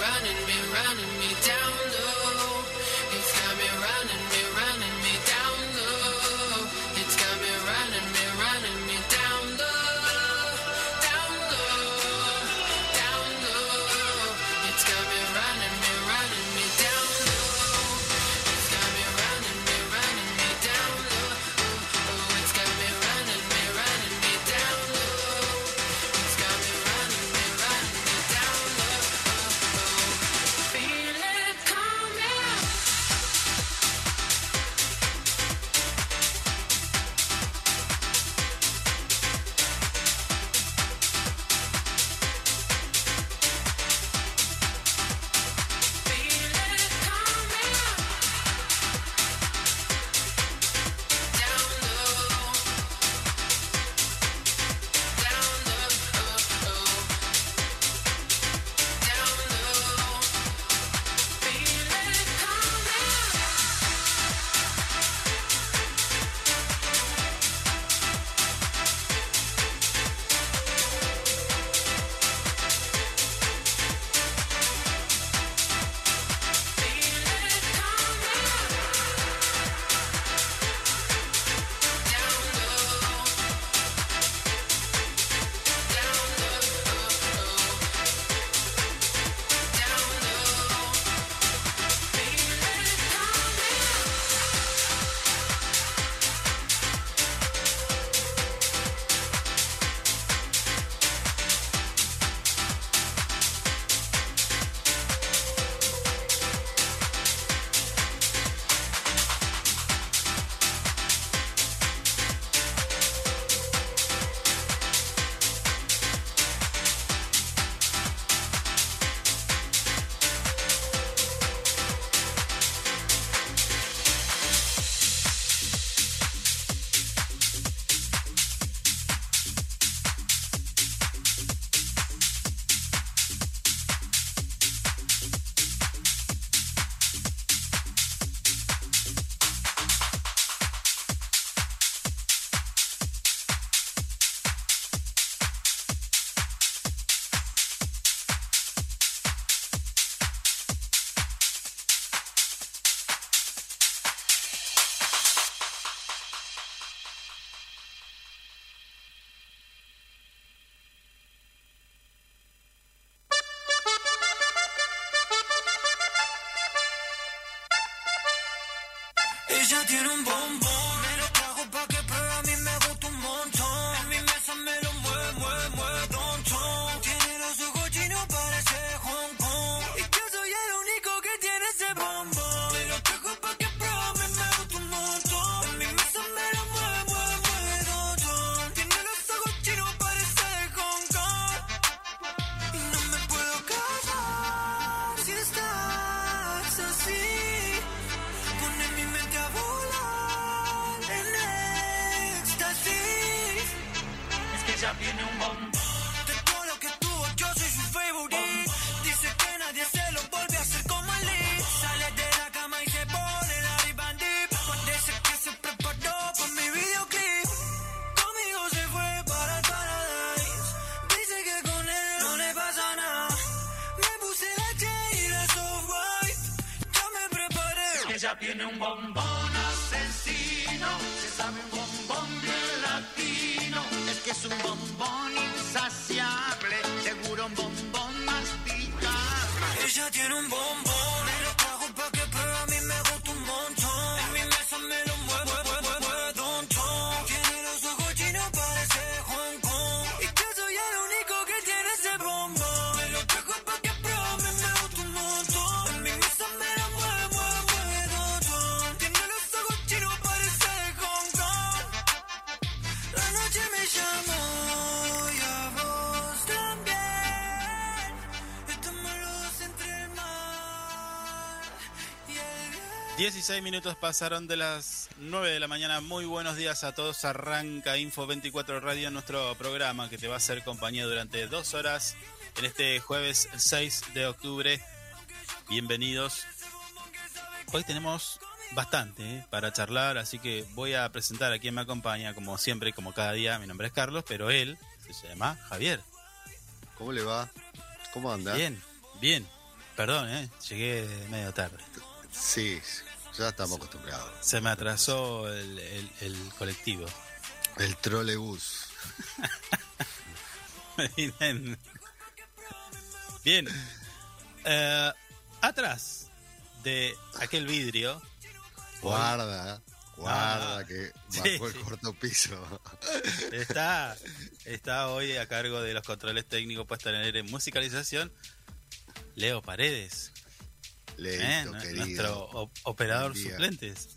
running me, running me down low. It's got me running me, running. Ella tiene un bombón, 16 minutos pasaron de las 9 de la mañana. Muy buenos días a todos. Arranca Info 24 Radio, nuestro programa que te va a hacer compañía durante dos horas en este jueves 6 de octubre. Bienvenidos. Hoy tenemos bastante ¿eh? para charlar, así que voy a presentar a quien me acompaña, como siempre, como cada día. Mi nombre es Carlos, pero él se llama Javier. ¿Cómo le va? ¿Cómo anda? Bien, bien. Perdón, ¿eh? llegué medio tarde. Sí, ya estamos acostumbrados. Se me atrasó el, el- el colectivo. El trolebús. Bien. Bien. Eh, atrás de aquel vidrio. Guarda, guarda Ah, que sí. bajó el corto piso. Está, está hoy a cargo de los controles técnicos puestos en aire en musicalización. Leo Paredes, ¿eh? Querido. nuestro operador suplentes.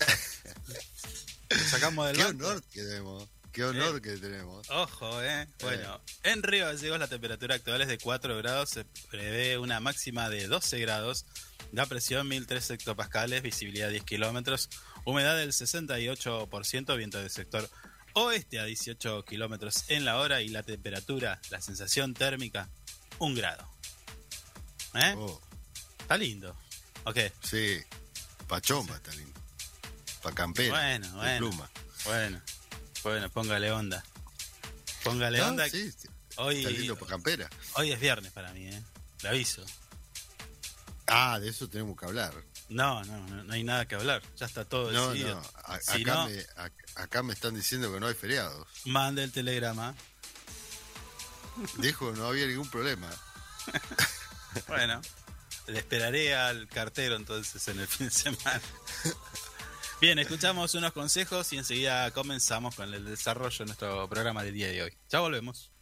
Lo sacamos del Qué banco. honor que tenemos. Qué honor que tenemos. Ojo, eh. Bueno, en Río Gallegos la temperatura actual es de 4 grados, se prevé una máxima de 12 grados, la presión 1003 hectopascales, visibilidad 10 kilómetros, humedad del 68%, viento del sector oeste a 18 kilómetros en la hora y la temperatura, la sensación térmica, 1 grado. ¿Eh? Oh, Está lindo. Ok, sí, pa' chomba está lindo. Pa' campera. Bueno, bueno. pluma. bueno, bueno, póngale onda. Póngale Ah, onda. sí, sí, Hoy, está lindo pa' campera. hoy es viernes para mí, ¿eh? Le aviso. Ah, de eso tenemos que hablar. No, no, no, no hay nada que hablar. Ya está todo No, decidido. no. a- Si acá, no- me, a- acá me están diciendo que no hay feriados. Mande el telegrama. Dijo no había ningún problema. Bueno, le esperaré al cartero entonces en el fin de semana. Bien, escuchamos unos consejos y enseguida comenzamos con el desarrollo de nuestro programa del día de hoy. Ya volvemos.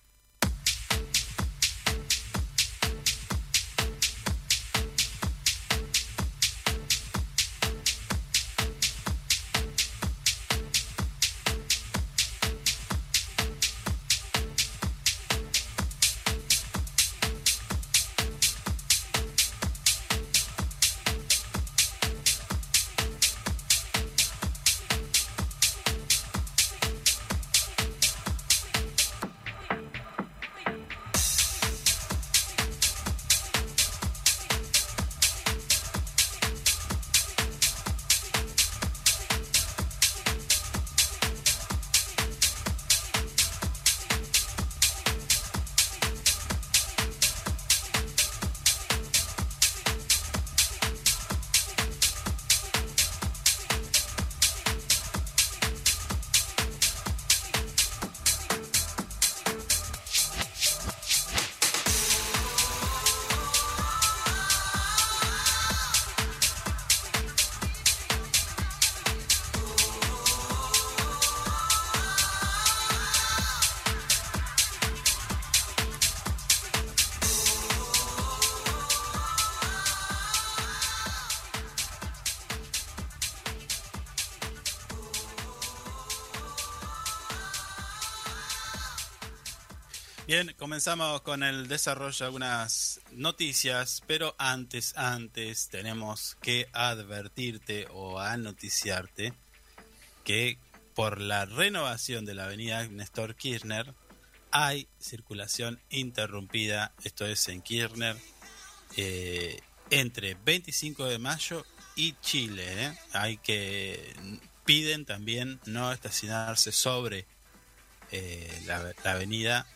Comenzamos con el desarrollo de algunas noticias, pero antes, antes tenemos que advertirte o anoticiarte que por la renovación de la avenida Néstor Kirchner hay circulación interrumpida, esto es en Kirchner, eh, entre 25 de mayo y Chile. ¿eh? Hay que piden también no estacionarse sobre eh, la, la avenida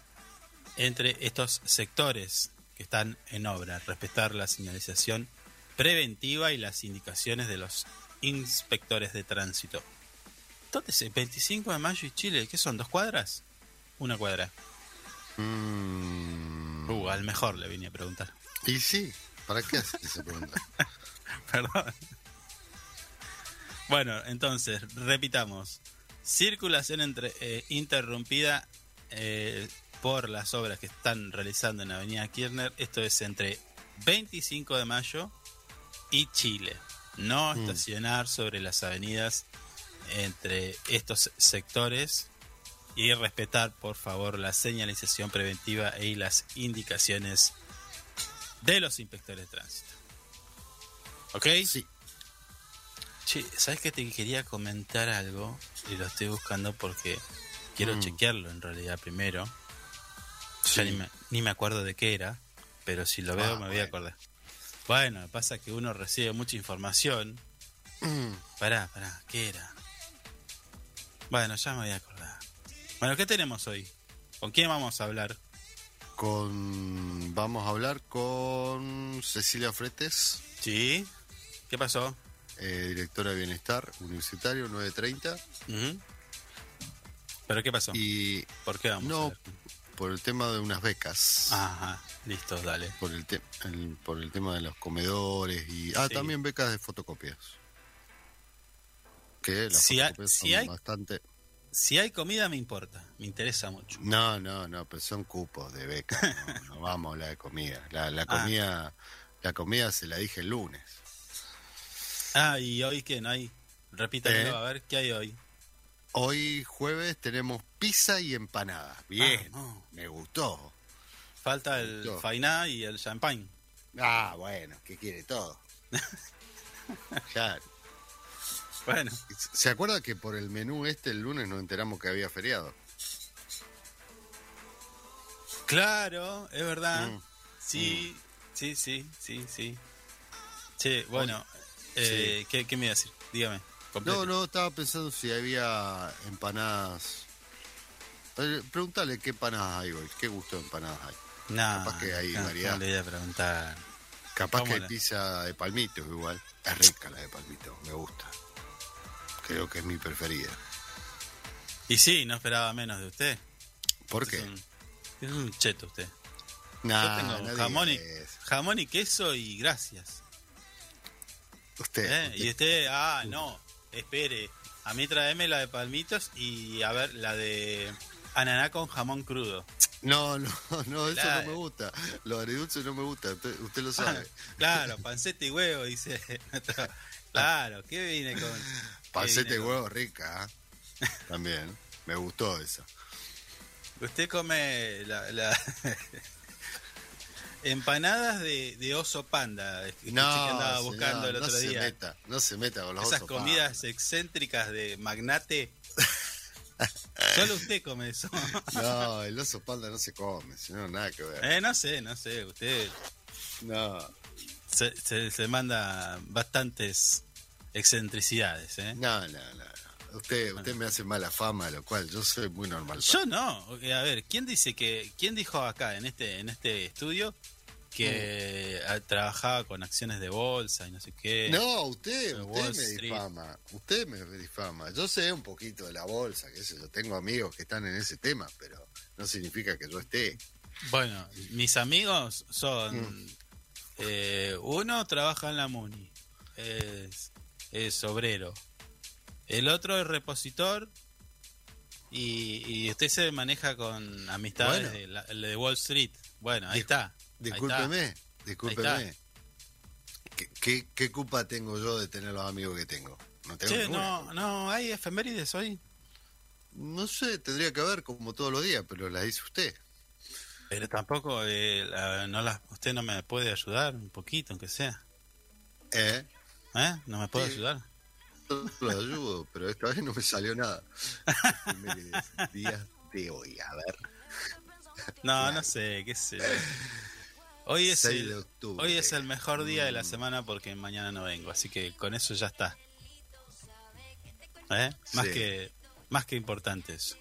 entre estos sectores que están en obra, respetar la señalización preventiva y las indicaciones de los inspectores de tránsito. Entonces, 25 de mayo y Chile, ¿qué son? ¿Dos cuadras? Una cuadra. Mm, Uh, al mejor le vine a preguntar. y sí, ¿para qué haces esa pregunta? Perdón. Bueno, entonces, repitamos. Circulación entre, eh, interrumpida eh, por las obras que están realizando en Avenida Kirchner. Esto es entre 25 de mayo y Chile. No Mm. estacionar sobre las avenidas entre estos sectores y respetar, por favor, la señalización preventiva y las indicaciones de los inspectores de tránsito. ¿Ok? Sí. Che, ¿sabes que te quería comentar algo? Y lo estoy buscando porque quiero Mm. chequearlo en realidad primero. Ya ni me, ni me acuerdo de qué era, pero si lo veo Ah, me voy a acordar. Bueno, pasa que uno recibe mucha información. Mm, Pará, pará, ¿qué era? Bueno, ya me voy a acordar. Bueno, ¿qué tenemos hoy? ¿Con quién vamos a hablar? Con, vamos a hablar con Cecilia Fretes, ¿Sí? ¿Qué pasó? eh, directora de Bienestar Universitario 930. Ujú. ¿Pero qué pasó? Y ¿Por qué vamos a no? Por el tema de unas becas. Ajá, listo, dale. Por el, te- el- por el tema de los comedores y... Ah, Sí. también becas de fotocopias. Que las Si fotocopias si son hay- bastante... Si hay comida me importa, me interesa mucho. No, no, no, pero son cupos de becas. No, no vamos a hablar de comida. La, la Ah. comida... La comida se la dije el lunes. Ah, ¿y hoy qué? ¿No hay? Repítamelo, ¿Eh? a ver, ¿qué hay hoy? Hoy jueves tenemos pizza y empanadas. Bien, Ah, no. me gustó. Falta el Yo. fainá y el champagne. Ah, bueno, ¿qué quiere todo? Claro. Bueno, ¿Se acuerda que por el menú este el lunes nos enteramos que había feriado? claro, es verdad. Mm. Sí, sí, sí, sí, sí. Sí, bueno, eh, ¿qué, qué me iba a decir? Dígame. No, no, estaba pensando si había empanadas. Eh, Preguntale qué empanadas hay hoy, qué gusto de empanadas hay. No, capaz que hay no, variedad. no le voy a preguntar. Capaz ¿Cómo que hay la? pizza de palmitos igual. Es rica la de palmitos, me gusta. Creo que es mi preferida. Y sí, no esperaba menos de usted. ¿Por qué? un, es un cheto usted. Nah, Yo tengo jamón, y, jamón y queso y gracias. Usted, ¿Eh? usted- Y usted, ah, no, espere. A mí tráeme la de palmitos y a ver la de ananá con jamón crudo. No, no, no, eso no me gusta. Lo agridulce no me gusta, usted, usted lo Ah, sabe. claro, panceta y huevo, dice. claro, ¿qué viene con? qué Panceta y con- huevo rica, ¿eh? También, me gustó esa. Usted come la, la- empanadas de, de oso panda. No, que andaba señor, buscando el no se meta, no se meta con los Esas comidas pandas. excéntricas de magnate. Solo usted come eso. No, el oso panda no se come, sino nada que ver. Eh, no sé, no sé. Usted No, se, se, se manda bastantes excentricidades, ¿eh? no, no, no. Usted, usted me hace mala fama, lo cual yo soy muy normal. Yo no. Ok, A ver, ¿quién dice que, quién dijo acá en este, en este estudio que trabajaba con acciones de bolsa y no sé qué? No, usted, usted me Street. difama. Usted me difama. Yo sé un poquito de la bolsa, que sé yo. Tengo amigos que están en ese tema, pero no significa que yo esté. Bueno, mis amigos son Mm. eh, uno trabaja en la Muni, es, es obrero. El otro es repositor y, y usted se maneja con amistades Bueno. de, la- de Wall Street. Bueno, ahí está. Discúlpeme, discúlpeme. ¿Qué, qué, qué culpa tengo yo de tener los amigos que tengo? No tengo Che, no, no, hay efemérides hoy. No sé, tendría que haber como todos los días, pero las dice usted. Pero tampoco, eh, la- no la, usted no me puede ayudar un poquito, aunque sea. ¿Eh? ¿Eh? ¿No me puede Sí. ayudar? Lo ayudo, pero esta vez no me salió nada. Días de hoy, a ver. No, no sé, qué sé. Hoy es, 6 el, de octubre. hoy es el mejor día de la Mm. semana porque mañana no vengo, así que con eso ya está. ¿Eh? Más Sí. que más que importante eso.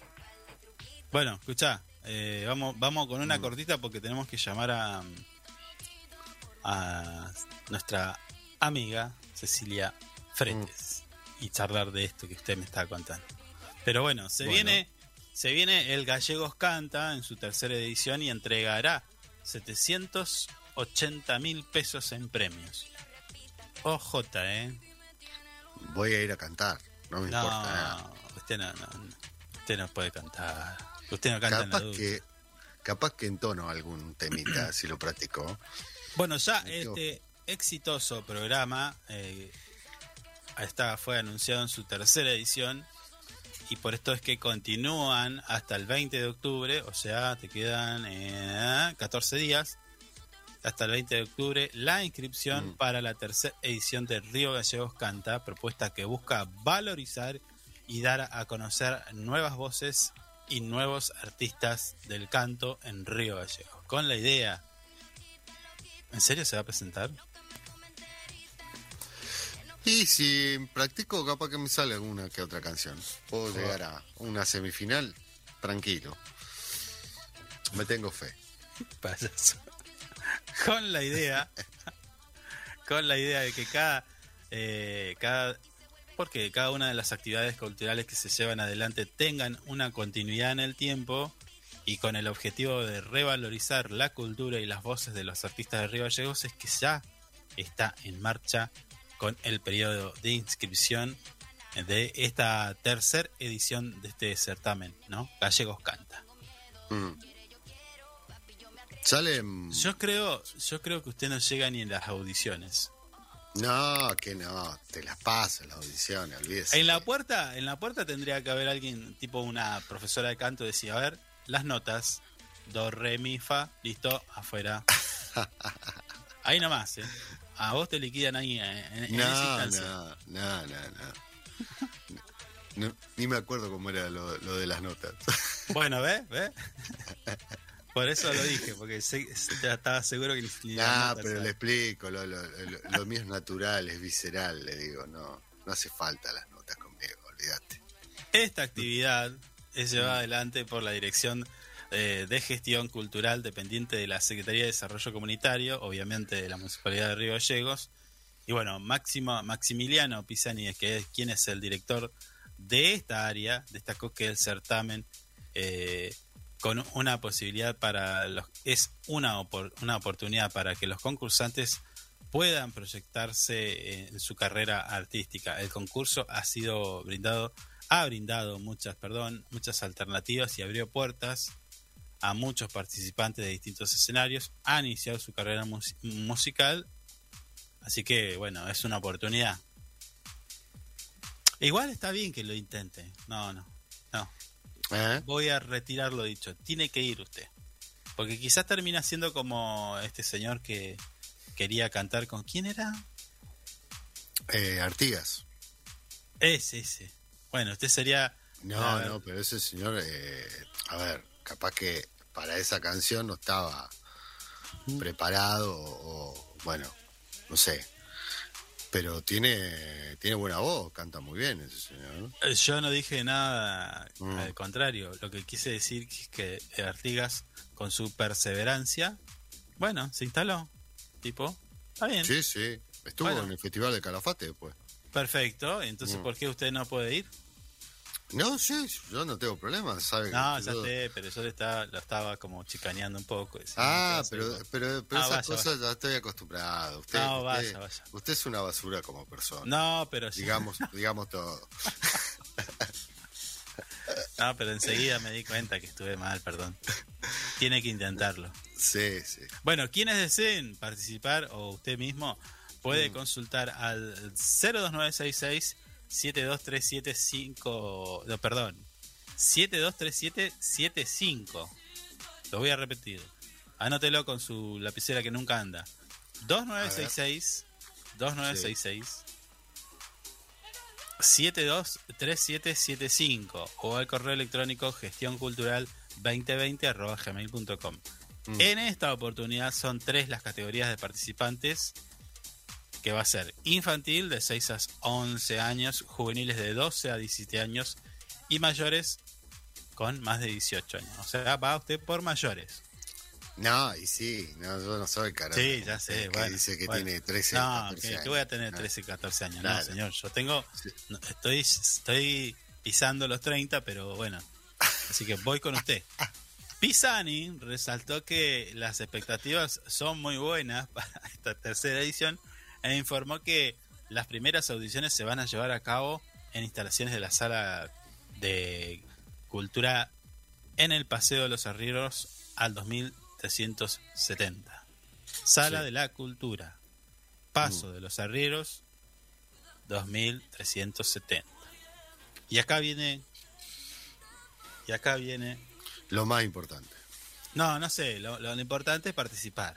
Bueno, escuchá, eh, vamos vamos con una Mm. cortita porque tenemos que llamar a a nuestra amiga Cecilia Fretes y charlar de esto que usted me está contando. Pero bueno, se Bueno. viene se viene el Gallegos Canta en su tercera edición y entregará 780 mil pesos en premios. OJ, ¿eh? Voy a ir a cantar, no me No, importa nada. usted no, no, usted no puede cantar. Usted no canta en la Capaz que, capaz que entono algún temita si lo practico. Bueno, ya este exitoso programa eh, está, fue anunciado en su tercera edición y por esto es que continúan hasta el 20 de octubre, o sea, te quedan eh, 14 días hasta el 20 de octubre la inscripción Mm. para la tercera edición de Río Gallegos Canta, propuesta que busca valorizar y dar a conocer nuevas voces y nuevos artistas del canto en Río Gallegos, con la idea ¿En serio se va a presentar? Y si practico, capaz que me sale alguna que otra canción. Puedo llegar a una semifinal tranquilo. Me tengo fe. Payaso. Con la idea, con la idea de que cada, eh, cada, porque cada una de las actividades culturales que se llevan adelante tengan una continuidad en el tiempo y con el objetivo de revalorizar la cultura y las voces de los artistas de Río Gallegos es que ya está en marcha con el periodo de inscripción de esta tercera edición de este certamen, ¿no? Gallegos Canta. Mm. Sale. Yo creo, yo creo que usted no llega ni en las audiciones. No, que no. Te las paso las audiciones, olvídese. En la puerta, en la puerta tendría que haber alguien, tipo una profesora de canto, decía, a ver, las notas, do, re, mi, fa, listo, afuera. Ahí nomás, ¿eh? A vos te liquidan ahí en, en- en esa No, instancia. no, no, no, no. No, Ni me acuerdo cómo era lo, lo de las notas. Bueno, ¿ves? ¿Ves? Por eso lo dije, porque ya estaba seguro que Ah, notas pero le explico, lo, lo, lo- lo mío es natural, es visceral, le digo, no, no hace falta las notas conmigo, olvídate. Esta actividad es llevada adelante por la Dirección eh, de Gestión Cultural dependiente de la Secretaría de Desarrollo Comunitario, obviamente de la Municipalidad de Río Gallegos. Y bueno, Máximo, Maximiliano Pisani, que es quien es el director de esta área, destacó que el certamen eh, con una posibilidad para los es una, una oportunidad para que los concursantes puedan proyectarse en su carrera artística. El concurso ha sido brindado, ha brindado muchas, perdón, muchas alternativas y abrió puertas a muchos participantes de distintos escenarios. Han iniciado su carrera mus- musical, así que bueno, es una oportunidad. Igual está bien que lo intente. No, no, no. ¿Eh? Voy a retirar lo dicho. Tiene que ir usted. Porque quizás termina siendo como este señor que quería cantar con quién era. Eh, Artigas. Ese, ese. Bueno, usted sería. No, no, pero ese señor, eh, a ver, capaz que para esa canción no estaba preparado o, o, bueno, no sé. Pero tiene, tiene buena voz, canta muy bien ese señor. ¿no? Eh, Yo no dije nada Mm. al contrario. Lo que quise decir es que Artigas, con su perseverancia, bueno, se instaló. Tipo, está bien. Sí, sí. Estuvo Bueno. en el Festival de Calafate después. Perfecto. Entonces, Mm. ¿por qué usted no puede ir? No, sí, yo no tengo problema, ¿sabe? No, ya yo- sé, pero yo le estaba, lo estaba como chicaneando un poco. Ah, ¿qué pero, pero, pero Ah, esas vaya, cosas ya estoy acostumbrado. Usted, No, vaya, usted, vaya. usted es una basura como persona. No, pero sí. Digamos, digamos todo. No, pero enseguida me di cuenta que estuve mal, perdón. Tiene que intentarlo. Sí, sí. Bueno, quienes deseen participar o usted mismo puede consultar al 02966 723775, no, perdón, 723775. Lo voy a repetir. Anótelo con su lapicera que nunca anda. 2966 2966 723775 o al correo electrónico gestión cultural 2020 arroba gmail.com. Mm. En esta oportunidad son tres las categorías de participantes que va a ser infantil de 6 a 11 años, juveniles de 12 a 17 años y mayores con más de 18 años. O sea, va usted por mayores. No, y sí, no, yo no soy cara. Sí, ya sé. que bueno, dice que bueno. tiene 13, no, 14 que, años. que voy a tener Ah. 13, 14 años. No, Claro. señor, yo tengo. Sí. no, estoy, estoy pisando los 30, pero bueno. Así que voy con usted. Pisani resaltó que las expectativas son muy buenas para esta tercera edición e informó que las primeras audiciones se van a llevar a cabo en instalaciones de la sala de cultura en el Paseo de los Arrieros al 2370. Sala Sí. de la Cultura. Paso de los Arrieros 2370. Y acá viene y acá viene Lo más importante. no, no sé, lo, lo importante es participar.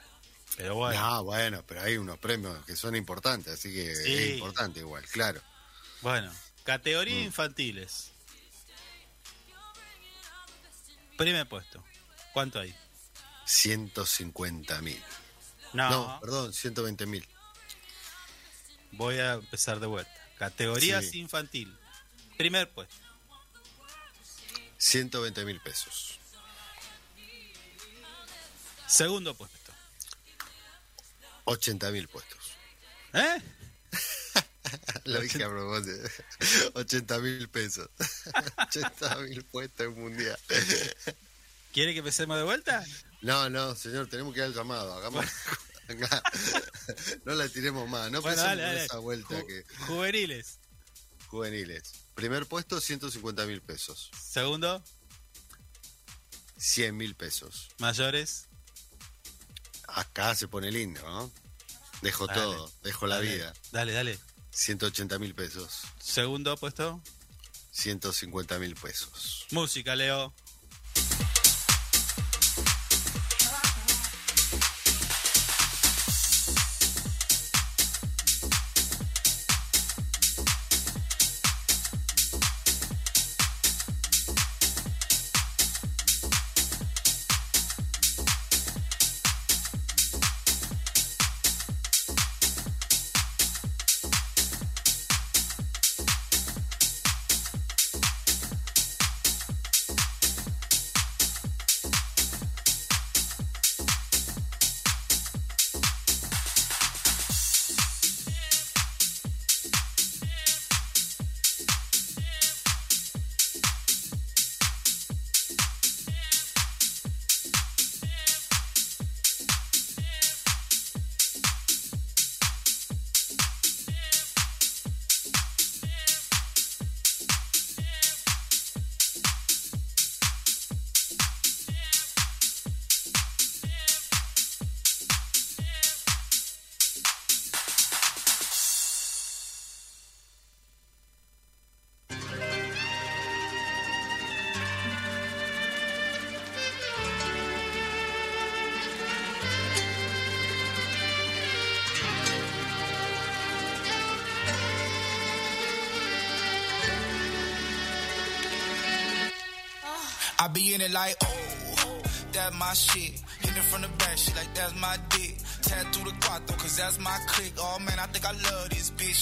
Pero bueno, No, bueno, pero hay unos premios que son importantes, así que Sí. es importante igual, claro. bueno, categoría Mm. infantiles. Primer puesto. ¿Cuánto hay? 150 mil. No, No, perdón, 120 mil. voy a empezar de vuelta. Categorías Sí. infantil. Primer puesto. 120 mil pesos. Segundo puesto. 80 mil puestos. ¿Eh? Lo dije a propósito. 80 mil pesos. 80 mil puestos en mundial. ¿Quiere que empecemos de vuelta? No, no, señor, tenemos que ir al llamado. Hagamos. no la tiremos más. No Bueno, pensemos dale, dale. esa vuelta Ju- que. Juveniles. Juveniles. Primer puesto, 150 mil pesos. Segundo, 100 mil pesos. mayores. Acá se pone lindo, ¿no? Dejo Dale, todo, dejo la Dale, vida. Dale, dale. 180 mil pesos. Segundo puesto, 150 mil pesos. música, Leo.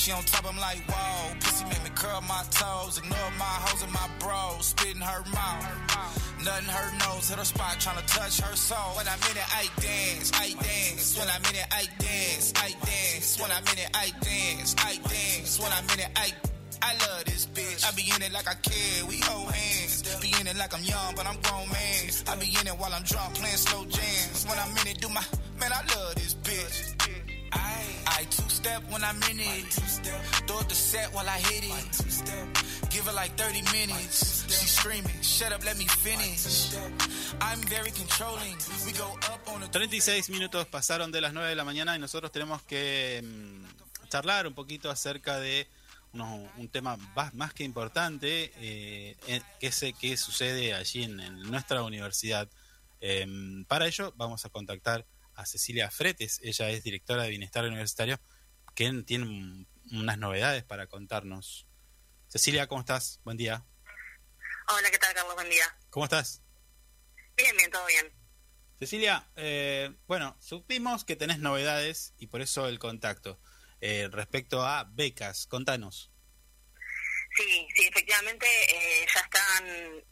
She on top, I'm like, whoa. Pussy make me curl my toes. Ignore my hoes and my bros. Spit in her mouth. Nothing her nose, hit her spot, tryna touch her soul. When I'm in it, I dance, I dance. When I'm in it, I dance, I dance. When I'm in it, I dance, I dance. When I'm in it, I I love this bitch. I be in it like I care. We hold hands. Be in it like I'm young, but I'm grown man. I be in it while I'm drunk, playing slow jams. When I'm in it, do my man. I love this step when I'm in it. Throw the set while I hit it. Give like 30 minutes. Screaming, shut up, let me finish. I'm very controlling. We go up on a 36 minutos pasaron de las 9 de la mañana y nosotros tenemos que mm, charlar un poquito acerca de un tema más que importante eh, eh, que, sucede allí en, en nuestra universidad, Em, para ello vamos a contactar a Cecilia Fretes, ella es directora de Bienestar Universitario, que tiene un- unas novedades para contarnos. Cecilia, ¿cómo estás? Buen día. Hola, ¿qué tal, Carlos? Buen día. ¿Cómo estás? Bien, bien, todo bien. Cecilia, eh, bueno, supimos que tenés novedades y por eso el contacto. Eh, respecto a becas, contanos. Sí, sí, efectivamente eh, ya están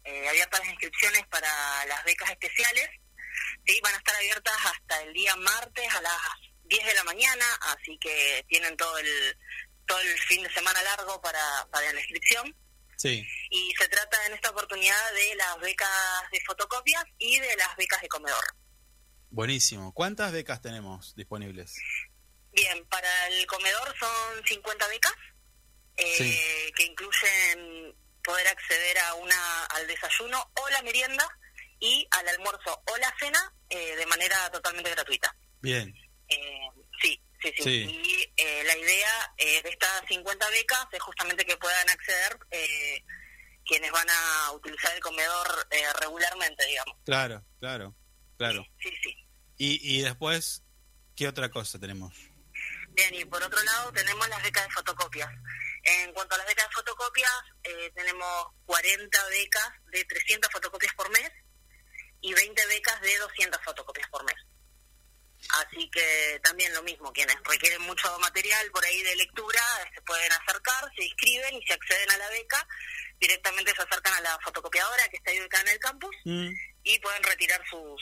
eh, abiertas las inscripciones para las becas especiales. Sí, van a estar abiertas hasta el día martes a las 10 de la mañana, así que tienen todo el todo el fin de semana largo para, para la inscripción. Sí, Y se trata en esta oportunidad de las becas de fotocopias y de las becas de comedor. buenísimo. ¿Cuántas becas tenemos disponibles? Bien, para el comedor son 50 becas, eh, Sí. que incluyen poder acceder a una al desayuno o la merienda y al almuerzo o la cena eh, de manera totalmente gratuita. Bien, Eh, sí, sí, sí. Sí. Y eh, la idea eh, de estas 50 becas es justamente que puedan acceder eh, quienes van a utilizar el comedor eh, regularmente, digamos. claro, claro, claro. Sí, sí. Y, y después, ¿qué otra cosa tenemos? Bien, y por otro lado tenemos las becas de fotocopias. En cuanto a las becas de fotocopias, eh, tenemos 40 becas de 300 fotocopias por mes y 20 becas de 200 fotocopias por mes. Así que también lo mismo, quienes requieren mucho material por ahí de lectura, se pueden acercar, se inscriben y se acceden a la beca, directamente se acercan a la fotocopiadora que está ahí ubicada en el campus Mm, y pueden retirar sus,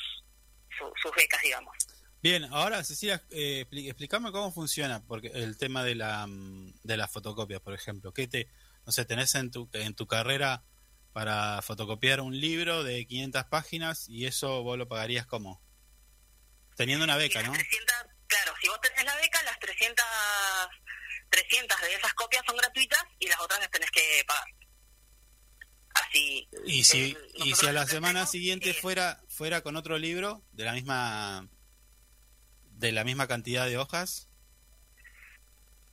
su- sus becas, digamos. Bien, ahora Cecilia, eh, explícame cómo funciona porque el tema de la mm, de las fotocopias, por ejemplo. ¿Qué te, no sé, tenés en tu en tu carrera para fotocopiar un libro de 500 páginas y eso vos lo pagarías como teniendo una beca, ¿no? 300, claro, si vos tenés la beca, las 300, 300 de esas copias son gratuitas y las otras las tenés que pagar. Así. Y si eh, y si a la semana siguiente es- fuera fuera con otro libro de la misma de la misma cantidad de hojas,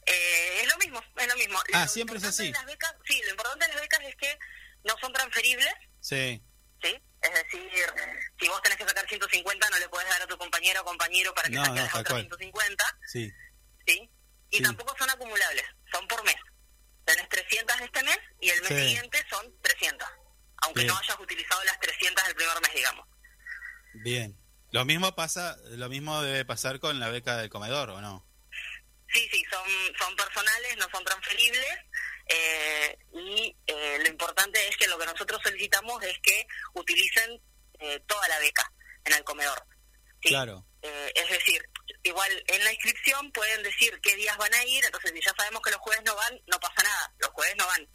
Eh, es lo mismo, es lo mismo. Ah, Lo siempre es así. de las becas, sí, lo importante de las becas es que no son transferibles, ¿sí? Es decir, si vos tenés que sacar 150, no le podés dar a tu compañero o compañero para que No, saque no, otras cual. 150, sí, ¿sí? Y Sí. tampoco son acumulables, son por mes. Tenés 300 de este mes y el mes Sí. siguiente son 300. Aunque Bien. no hayas utilizado las 300 del primer mes, digamos. bien. Lo mismo pasa, lo mismo debe pasar con la beca del comedor, ¿o no? Sí, sí, son, son personales, no son transferibles. Eh, y eh, lo importante es que lo que nosotros solicitamos es que utilicen eh, toda la beca en el comedor. ¿sí? Claro. Eh, es decir, igual en la inscripción pueden decir qué días van a ir, entonces si ya sabemos que los jueves no van, no pasa nada, los jueves no van.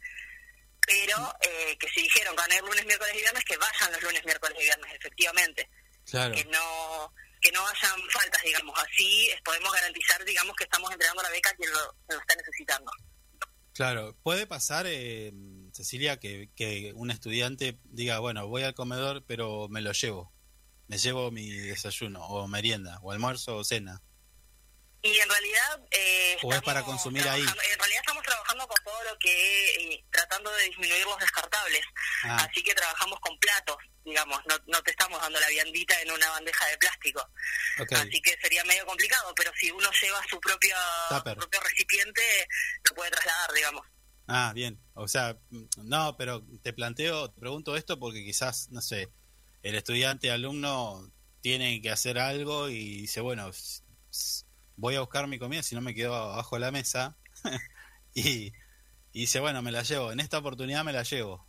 Pero eh, que si dijeron que van a ir lunes, miércoles y viernes, que vayan los lunes, miércoles y viernes, efectivamente. Claro. Que no que no hayan faltas, digamos. Así podemos garantizar, digamos, que estamos entregando la beca a quien lo, lo está necesitando. Claro, puede pasar, eh, Cecilia, que, que un estudiante diga, bueno, voy al comedor, pero me lo llevo. Me llevo mi desayuno, o merienda, o almuerzo, o cena. Y en realidad... Eh, ¿O es para consumir ahí? En realidad estamos trabajando con todo lo que... eh, tratando de disminuir los descartables. Ah, Así que trabajamos con platos, digamos. No, no te estamos dando la viandita en una bandeja de plástico. Así que sería medio complicado, pero si uno lleva su propio, Tupper. su propio recipiente, lo puede trasladar, digamos. Ah, bien. O sea, no, pero te planteo, te pregunto esto porque quizás, no sé, el estudiante, alumno, tiene que hacer algo y dice, bueno, voy a buscar mi comida si no me quedo abajo de la mesa. y, y dice, bueno, me la llevo. En esta oportunidad me la llevo.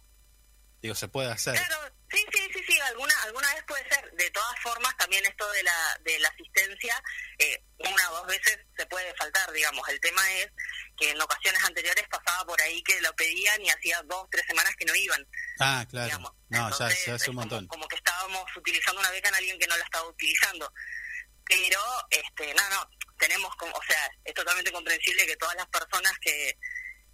Digo, se puede hacer. Claro, sí, sí, sí, sí, alguna, alguna vez puede ser. De todas formas, también esto de la, de la asistencia, eh, una o dos veces se puede faltar, digamos. El tema es que en ocasiones anteriores pasaba por ahí que lo pedían y hacía dos, tres semanas que no iban, Ah, claro. digamos. No, ya, Entonces, ya es un como- montón. Como, que estábamos utilizando una beca en alguien que no la estaba utilizando. Pero, este, no, no, tenemos, o sea, es totalmente comprensible que todas las personas que,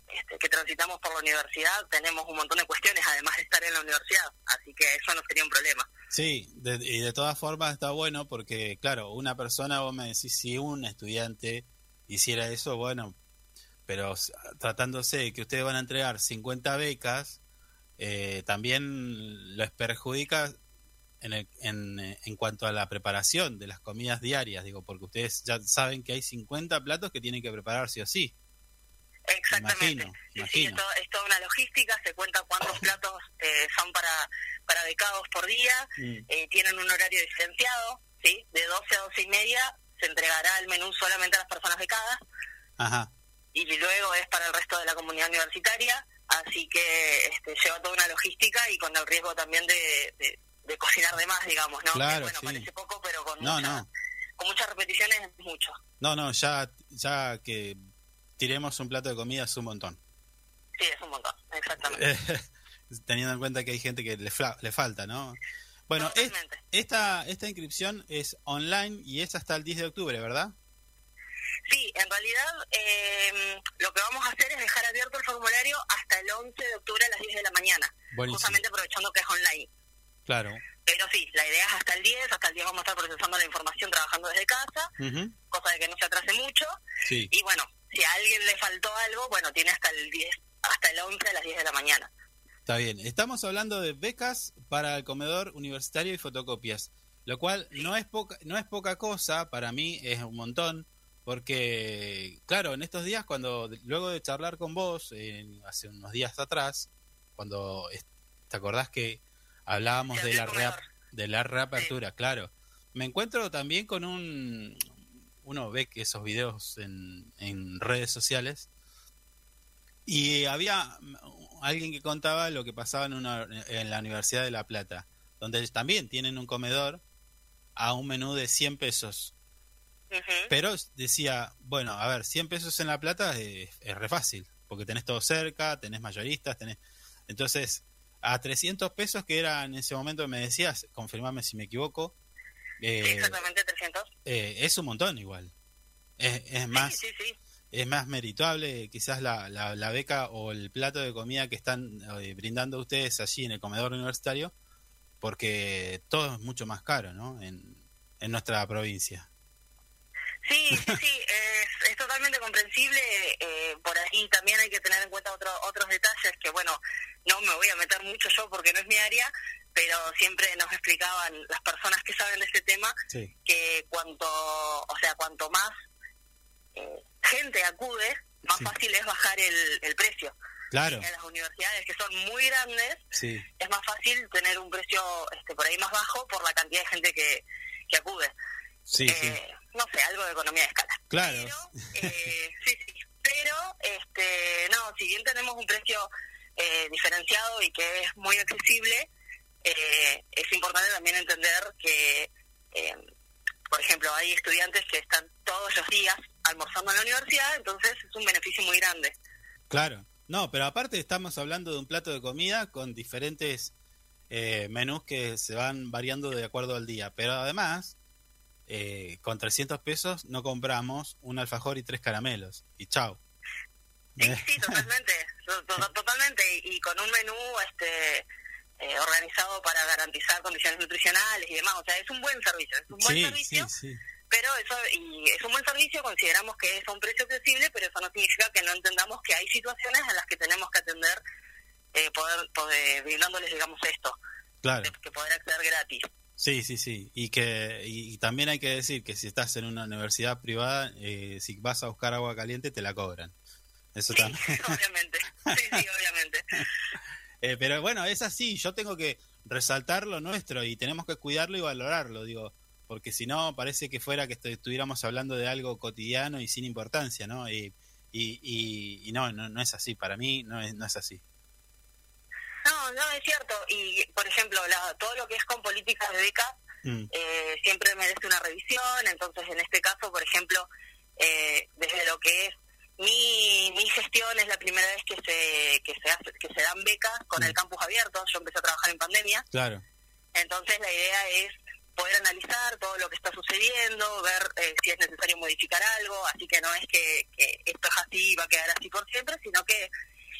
este, que transitamos por la universidad tenemos un montón de cuestiones, además de estar en la universidad, así que eso no sería un problema. Sí, de- y de todas formas está bueno porque, claro, una persona, vos me decís, si un estudiante hiciera eso, bueno, pero tratándose de que ustedes van a entregar 50 becas, eh, también les perjudica en, el- en, eh, en cuanto a la preparación de las comidas diarias, digo, porque ustedes ya saben que hay 50 platos que tienen que preparar sí o sí. Exactamente. Imagino, Sí, es, to- es toda una logística, se cuenta cuántos platos eh, son para, para becados por día, Mm. eh, tienen un horario diferenciado, ¿sí? De 12 a 12 y media se entregará el menú solamente a las personas becadas Ajá, y luego es para el resto de la comunidad universitaria, así que este, lleva toda una logística y con el riesgo también de, de, de cocinar de más, digamos, ¿no? Claro, que, bueno, sí. parece poco, pero con, No, mucha- no. con muchas repeticiones es mucho. no, no, ya, ya que tiremos un plato de comida es un montón. Sí, es un montón, exactamente. Teniendo en cuenta que hay gente que le, fla- le falta, ¿no? Bueno, es- esta, esta inscripción es online y es hasta el 10 de octubre, ¿verdad? Sí, en realidad eh, lo que vamos a hacer es dejar abierto el formulario hasta el 11 de octubre a las 10 de la mañana, Buenísimo. justamente aprovechando que es online. Claro. Pero sí, la idea es hasta el 10, hasta el 10 vamos a estar procesando la información trabajando desde casa, Ujú, cosa de que no se atrase mucho. Sí. Y bueno, si a alguien le faltó algo, bueno, tiene hasta el 10, hasta el 11 a las 10 de la mañana. Está bien. Estamos hablando de becas para el comedor universitario y fotocopias, lo cual no es poca, no es poca cosa, para mí es un montón, porque claro, en estos días cuando luego de charlar con vos eh, hace unos días atrás, cuando te acordás que hablábamos de la reap- de la reapertura, claro. Me encuentro también con un uno ve que esos videos en, en redes sociales y había alguien que contaba lo que pasaba en, una, en la Universidad de La Plata, donde también tienen un comedor a un menú de 100 pesos. Pero decía, bueno, a ver, 100 pesos en La Plata es, es re fácil, porque tenés todo cerca, tenés mayoristas, tenés... Entonces, a 300 pesos, que era en ese momento, me decías, confirmame si me equivoco, Sí, eh, exactamente 300. eh, es un montón igual. Es, es más Sí, es más merituable quizás la, la, la beca o el plato de comida que están eh, brindando ustedes allí en el comedor universitario, porque todo es mucho más caro, ¿no? En, en nuestra provincia. Sí, sí, sí, es, es totalmente comprensible. eh, por ahí también hay que tener en cuenta otro- otros detalles que, bueno, no me voy a meter mucho yo porque no es mi área, pero siempre nos explicaban las personas que saben de ese tema Sí. que cuanto, o sea, cuanto más eh, gente acude, más Sí. fácil es bajar el, el precio. Claro, En las universidades que son muy grandes, sí, es más fácil tener un precio este, por ahí más bajo por la cantidad de gente que, que acude. Sí, sí. Eh, no sé, algo de economía de escala. Claro. Pero, eh, sí, sí. Pero, este, no, si bien tenemos un precio eh, diferenciado y que es muy accesible, eh, es importante también entender que, eh, por ejemplo, hay estudiantes que están todos los días almorzando en la universidad, entonces es un beneficio muy grande. Claro. No, pero aparte estamos hablando de un plato de comida con diferentes eh, menús que se van variando de acuerdo al día. Pero además, eh, con 300 pesos no compramos un alfajor y tres caramelos. Y chao. Sí, Eh, sí, totalmente, to- to- totalmente, y con un menú este eh, organizado para garantizar condiciones nutricionales y demás, o sea, es un buen servicio, es un buen sí, servicio, sí. pero eso, y es un buen servicio, consideramos que es a un precio accesible, pero eso no significa que no entendamos que hay situaciones en las que tenemos que atender, eh, poder, poder, brindándoles, digamos, esto, Claro. que poder acceder gratis. Sí, sí, sí. Y que y, y también hay que decir que si estás en una universidad privada, eh, si vas a buscar agua caliente, te la cobran. Eso Sí, también. obviamente, sí, sí, obviamente. Eh, pero bueno, es así. Yo tengo que resaltar lo nuestro y tenemos que cuidarlo y valorarlo, digo. Porque si no, parece que fuera que estu- estuviéramos hablando de algo cotidiano y sin importancia, ¿no? Y, y, y, y no, no, no es así. Para mí no es, no es así. No, no, es cierto, y por ejemplo, la, todo lo que es con políticas de becas, Mm, eh, siempre merece una revisión. Entonces, en este caso, por ejemplo, eh, desde lo que es mi, mi gestión es la primera vez que se que se hace, que se dan becas con Mm. el campus abierto. Yo empecé a trabajar en pandemia, claro. entonces la idea es poder analizar todo lo que está sucediendo, ver eh, si es necesario modificar algo. Así que no es que, que esto es así y va a quedar así por siempre, sino que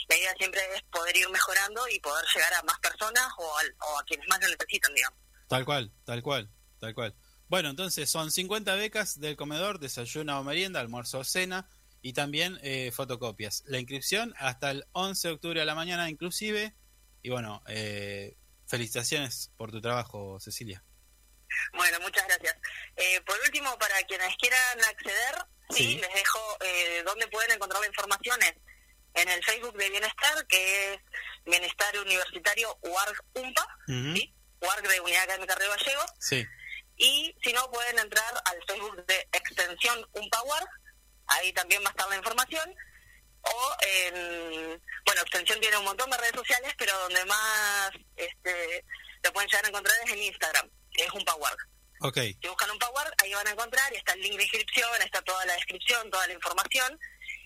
la idea siempre es poder ir mejorando y poder llegar a más personas o, al- o a quienes más lo necesitan, digamos. Tal cual, tal cual, tal cual. Bueno, entonces son 50 becas del comedor, desayuno o merienda, almuerzo o cena y también eh, fotocopias. La inscripción hasta el 11 de octubre a la mañana inclusive. Y bueno, eh, felicitaciones por tu trabajo, Cecilia. Bueno, muchas gracias. Eh, por último, para quienes quieran acceder, sí, Sí. les dejo eh, dónde pueden encontrar la información es en el Facebook de Bienestar, que es Bienestar Universitario UARG UMPA, Ujú. ¿sí? UARG de Unidad Académica Río Gallegos, Sí, y si no, pueden entrar al Facebook de Extensión UMPA UARG, ahí también va a estar la información, o en, bueno, Extensión tiene un montón de redes sociales, pero donde más este, lo pueden llegar a encontrar es en Instagram, que es UMPA UARG. Si buscan un Power, ahí van a encontrar, y está el link de inscripción, está toda la descripción, toda la información,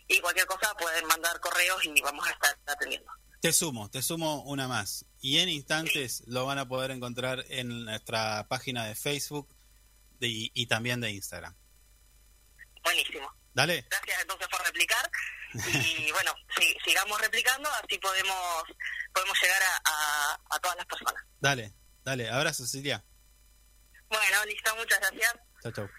y cualquier cosa pueden mandar correos y vamos a estar atendiendo. Te sumo, te sumo una más. Y en instantes lo van a poder encontrar en nuestra página de Facebook de- y también de Instagram. Buenísimo. Dale, Gracias entonces por replicar, y bueno, si- sigamos replicando, así podemos podemos llegar a, a, a todas las personas. dale, dale. Abrazo, Cecilia. Bueno, listo, muchas gracias. Chau. Chao.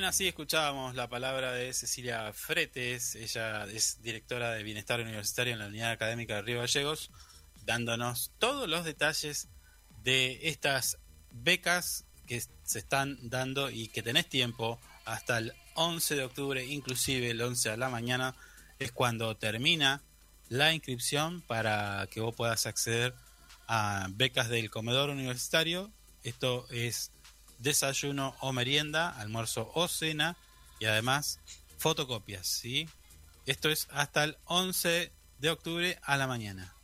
Bien, así escuchábamos la palabra de Cecilia Fretes, ella es directora de Bienestar Universitario en la Unidad Académica de Río Gallegos, dándonos todos los detalles de estas becas que se están dando y que tenés tiempo hasta el 11 de octubre, inclusive el 11 a la mañana, es cuando termina la inscripción para que vos puedas acceder a becas del comedor universitario. Esto es desayuno o merienda, almuerzo o cena y además fotocopias, ¿sí? Esto es hasta el 11 de octubre a la mañana,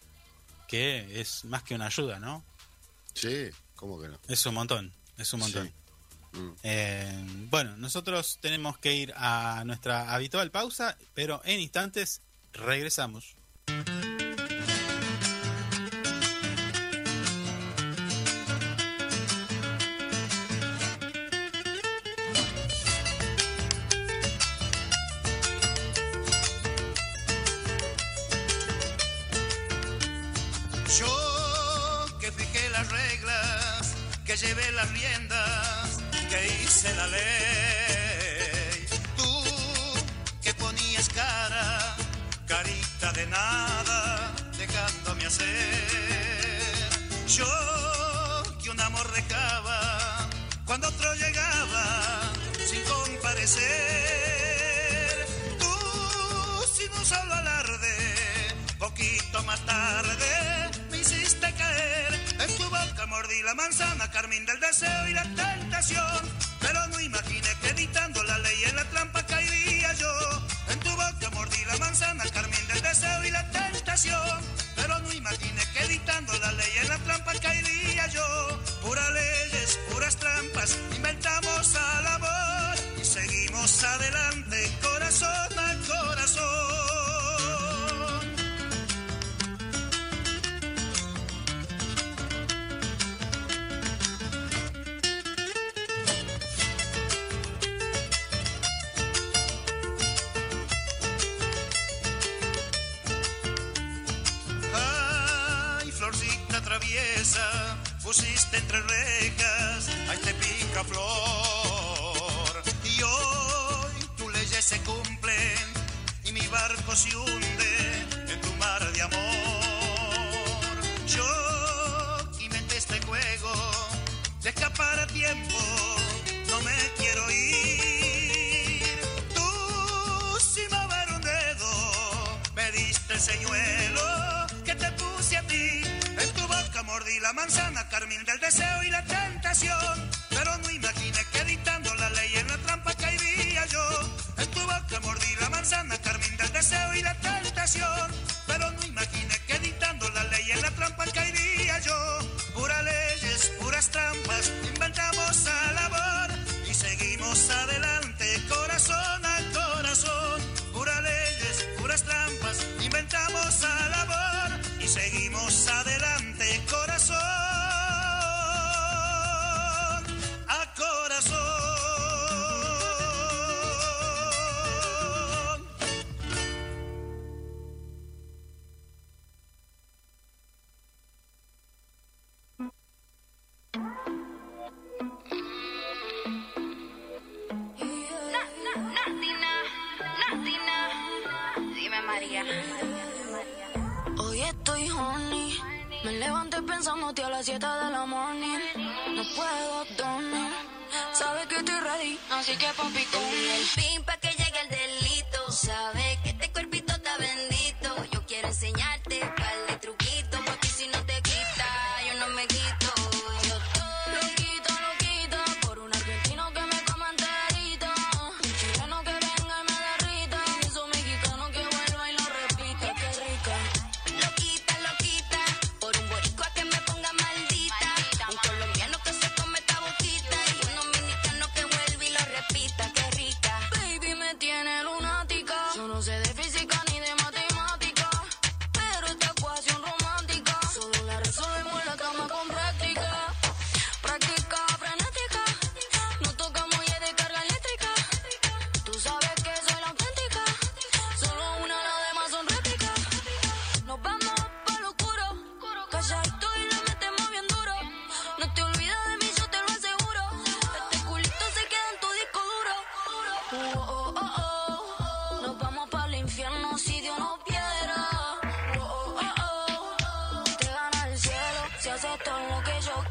que es más que una ayuda, ¿no? Sí, ¿cómo que no? Es un montón, es un montón. Sí. Mm. Eh, bueno, nosotros tenemos que ir a nuestra habitual pausa, pero en instantes regresamos. Ley. Tú que ponías cara, carita de nada, dejándome hacer. Yo que un amor recaba cuando otro llegaba sin comparecer. Tú sin un solo alarde, poquito más tarde me hiciste caer. En tu boca mordí la manzana, carmín del deseo y la tentación. Pero no imaginé que editando la ley en la trampa caería yo. En tu boca mordí la manzana, carmín del deseo y la tentación. Pero no imaginé que editando la ley en la trampa caería yo. Puras leyes, puras trampas, inventamos al amor y seguimos adelante, corazón a corazón. Entre rejas, ay te pica flor. Y hoy tus leyes se cumplen y mi barco se hunde en tu mar de amor. Yo inventé este juego de escapar a tiempo, no me quiero ir. Tú sin mover un dedo me diste el señuelo que te puse a ti. En tu boca mordí la manzana, carmín del deseo y la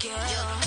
Yeah.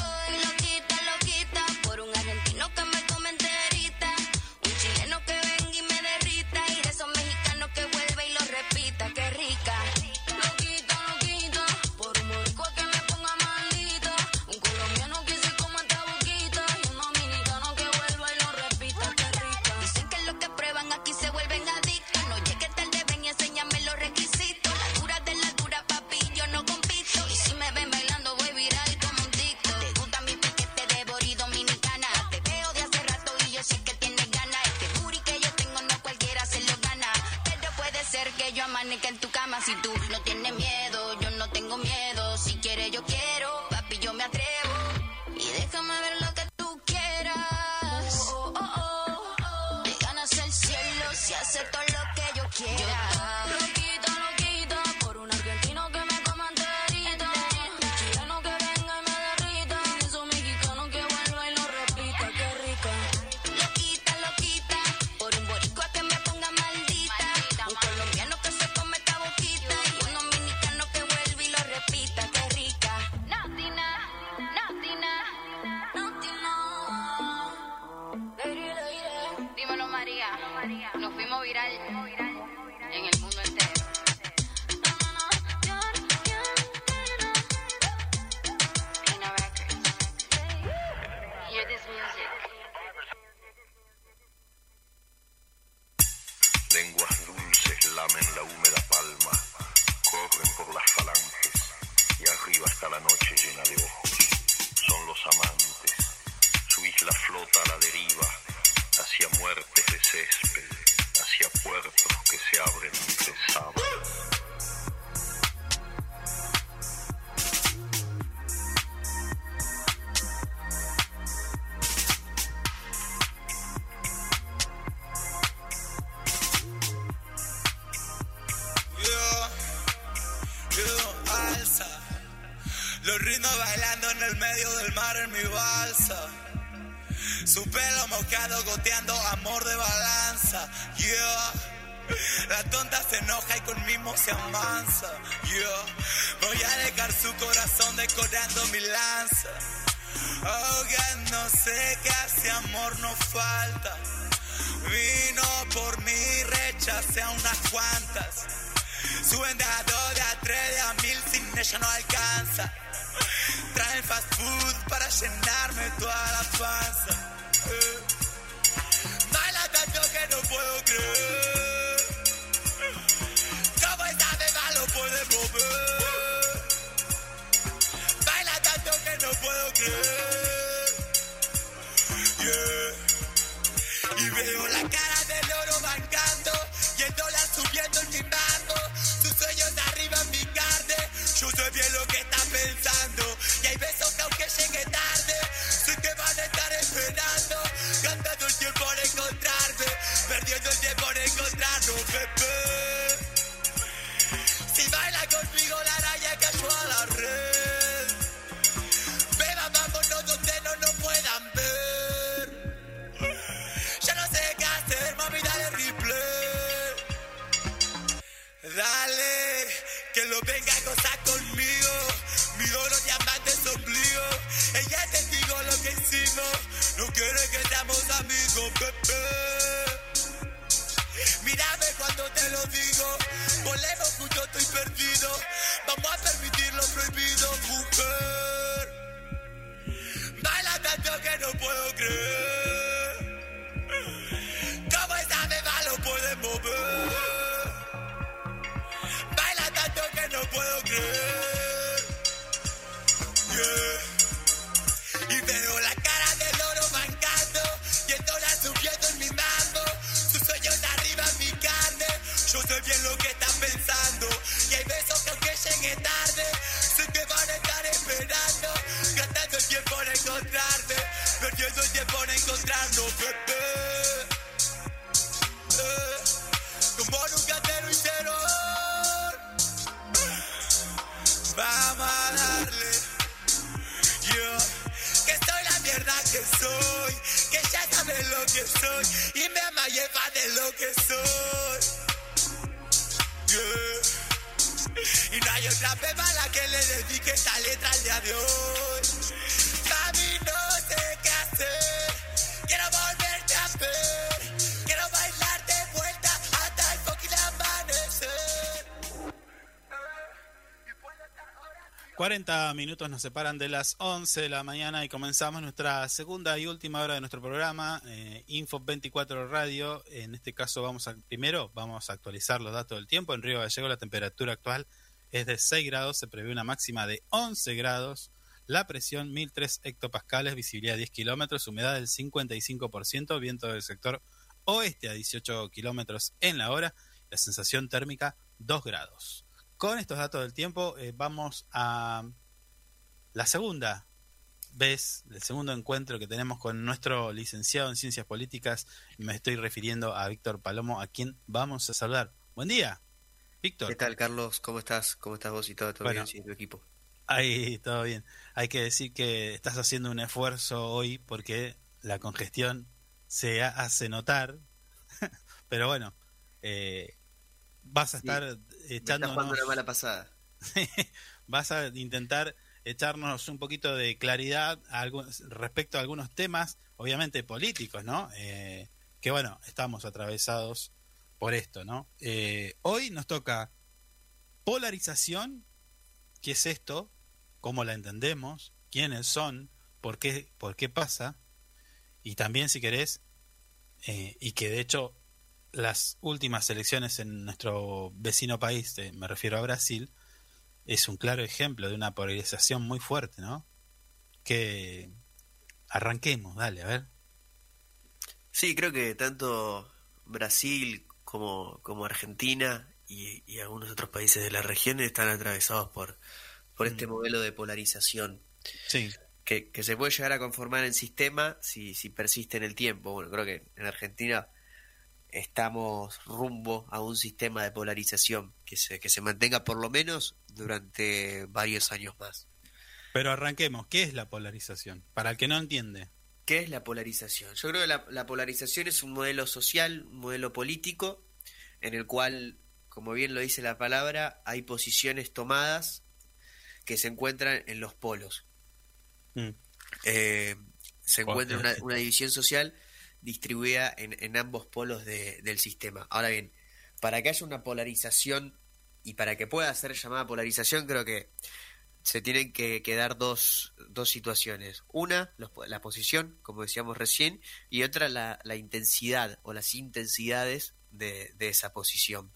el medio del mar en mi balsa. Su pelo mojado goteando amor de balanza. Yeah. La tonta se enoja y con se amansa. Yeah. Voy a dejar su corazón decorando mi lanza. Ahogándose casi amor no falta. Vino por mí, rechacé a unas cuantas. Suben de a dos, de a tres, de a mil, sin ella no alcanza. mets-toi à la pince. Minutos nos separan de las 11 de la mañana y comenzamos nuestra segunda y última hora de nuestro programa, eh, Info 24 Radio. En este caso vamos a, primero vamos a actualizar los datos del tiempo. En Río Gallego la temperatura actual es de 6 grados, se prevé una máxima de 11 grados, la presión 1003 hectopascales, visibilidad 10 kilómetros, humedad del 55%, viento del sector oeste a 18 kilómetros en la hora, la sensación térmica 2 grados. Con estos datos del tiempo eh, vamos a la segunda vez, el segundo encuentro que tenemos con nuestro licenciado en Ciencias Políticas. Me estoy refiriendo a Víctor Palomo, a quien vamos a saludar. Buen día, Víctor. ¿Qué tal, Carlos? ¿Cómo estás? ¿Cómo estás vos y todo, todo Bueno. bien? Sí, tu equipo. Ahí, todo bien. Hay que decir que estás haciendo un esfuerzo hoy porque la congestión se ha- hace notar. Pero bueno, eh, vas a Sí, estar Me estás jugando una mala pasada. vas a intentar echarnos un poquito de claridad respecto a algunos temas, obviamente políticos, ¿no? Eh, que bueno, estamos atravesados por esto, ¿no? Eh, hoy nos toca polarización, ¿qué es esto? ¿Cómo la entendemos? ¿Quiénes son? ¿Por qué, por qué pasa? Y también, si querés, eh, y que de hecho las últimas elecciones en nuestro vecino país, me refiero a Brasil, es un claro ejemplo de una polarización muy fuerte, ¿no? Que arranquemos, dale, a ver. Sí, creo que tanto Brasil como, como Argentina y, y algunos otros países de la región están atravesados por, por este Mm. modelo de polarización Sí, que, que se puede llegar a conformar en sistema si, si persiste en el tiempo. Bueno, creo que en Argentina estamos rumbo a un sistema de polarización que se, que se mantenga por lo menos durante varios años más. pero arranquemos. ¿Qué es la polarización? Para el que no entiende. ¿Qué es la polarización? Yo creo que la, la polarización es un modelo social, un modelo político, en el cual, como bien lo dice la palabra, hay posiciones tomadas que se encuentran en los polos. Mm. Eh, se encuentra una, una división social distribuida en, en ambos polos de- del sistema. Ahora bien, para que haya una polarización y para que pueda ser llamada polarización, creo que se tienen que, que dar dos, dos situaciones. Una, los- la posición, como decíamos recién, y otra, la, la intensidad o las intensidades de, de esa posición.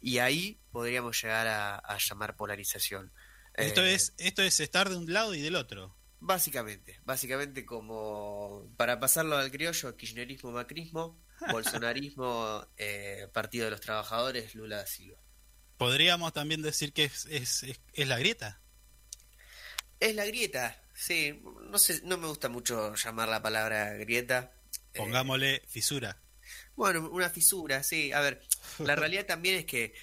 Y ahí podríamos llegar a, a llamar polarización. Esto Eh, es esto es estar de un lado y del otro. Básicamente, básicamente como para pasarlo al criollo, kirchnerismo, macrismo, bolsonarismo, eh, Partido de los Trabajadores, Lula da Silva. Podríamos también decir que es, es, es- es la grieta. Es la grieta, sí, no sé, no me gusta mucho llamar la palabra grieta. Eh, Pongámosle fisura. bueno, una fisura, sí. A ver, la realidad también es que,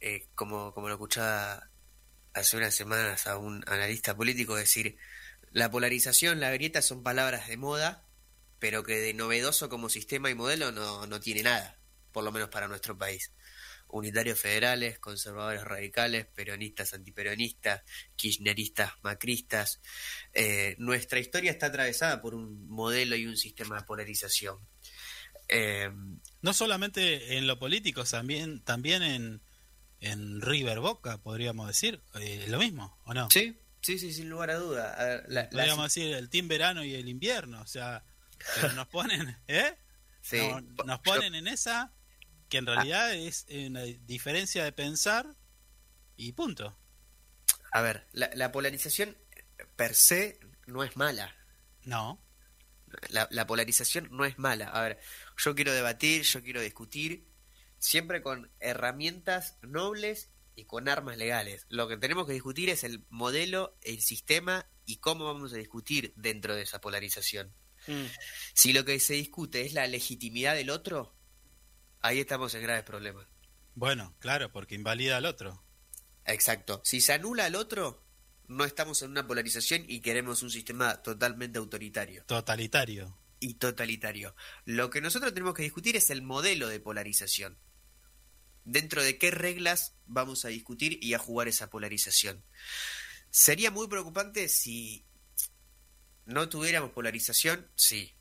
eh, como, como lo escuchaba hace unas semanas a un analista político decir, la polarización, la grieta son palabras de moda, pero que de novedoso como sistema y modelo no, no tiene nada, por lo menos para nuestro país. Unitarios federales, conservadores radicales, peronistas, antiperonistas, kirchneristas, macristas. Eh, nuestra historia está atravesada por un modelo y un sistema de polarización. Eh, No solamente en lo político, también, también en, en River Boca, podríamos decir. Eh, lo mismo, ¿o no? Sí, sí, sí, sin lugar a duda. A ver, la- la- Podríamos decir el team verano y el invierno. O sea, pero nos ponen, ¿eh? sí, No- nos yo- ponen en esa que en realidad es una diferencia de pensar y punto. a ver, la, la polarización per se no es mala. No, La, la polarización no es mala. A ver, yo quiero debatir, yo quiero discutir, siempre con herramientas nobles y con armas legales. Lo que tenemos que discutir es el modelo, el sistema y cómo vamos a discutir dentro de esa polarización. Si lo que se discute es la legitimidad del otro, ahí estamos en graves problemas. bueno, claro, porque invalida al otro. Exacto. Si se anula al otro, no estamos en una polarización y queremos un sistema totalmente autoritario Totalitario. y totalitario. Lo que nosotros tenemos que discutir es el modelo de polarización. Dentro de qué reglas vamos a discutir y a jugar esa polarización. Sería muy preocupante si no tuviéramos polarización, sí.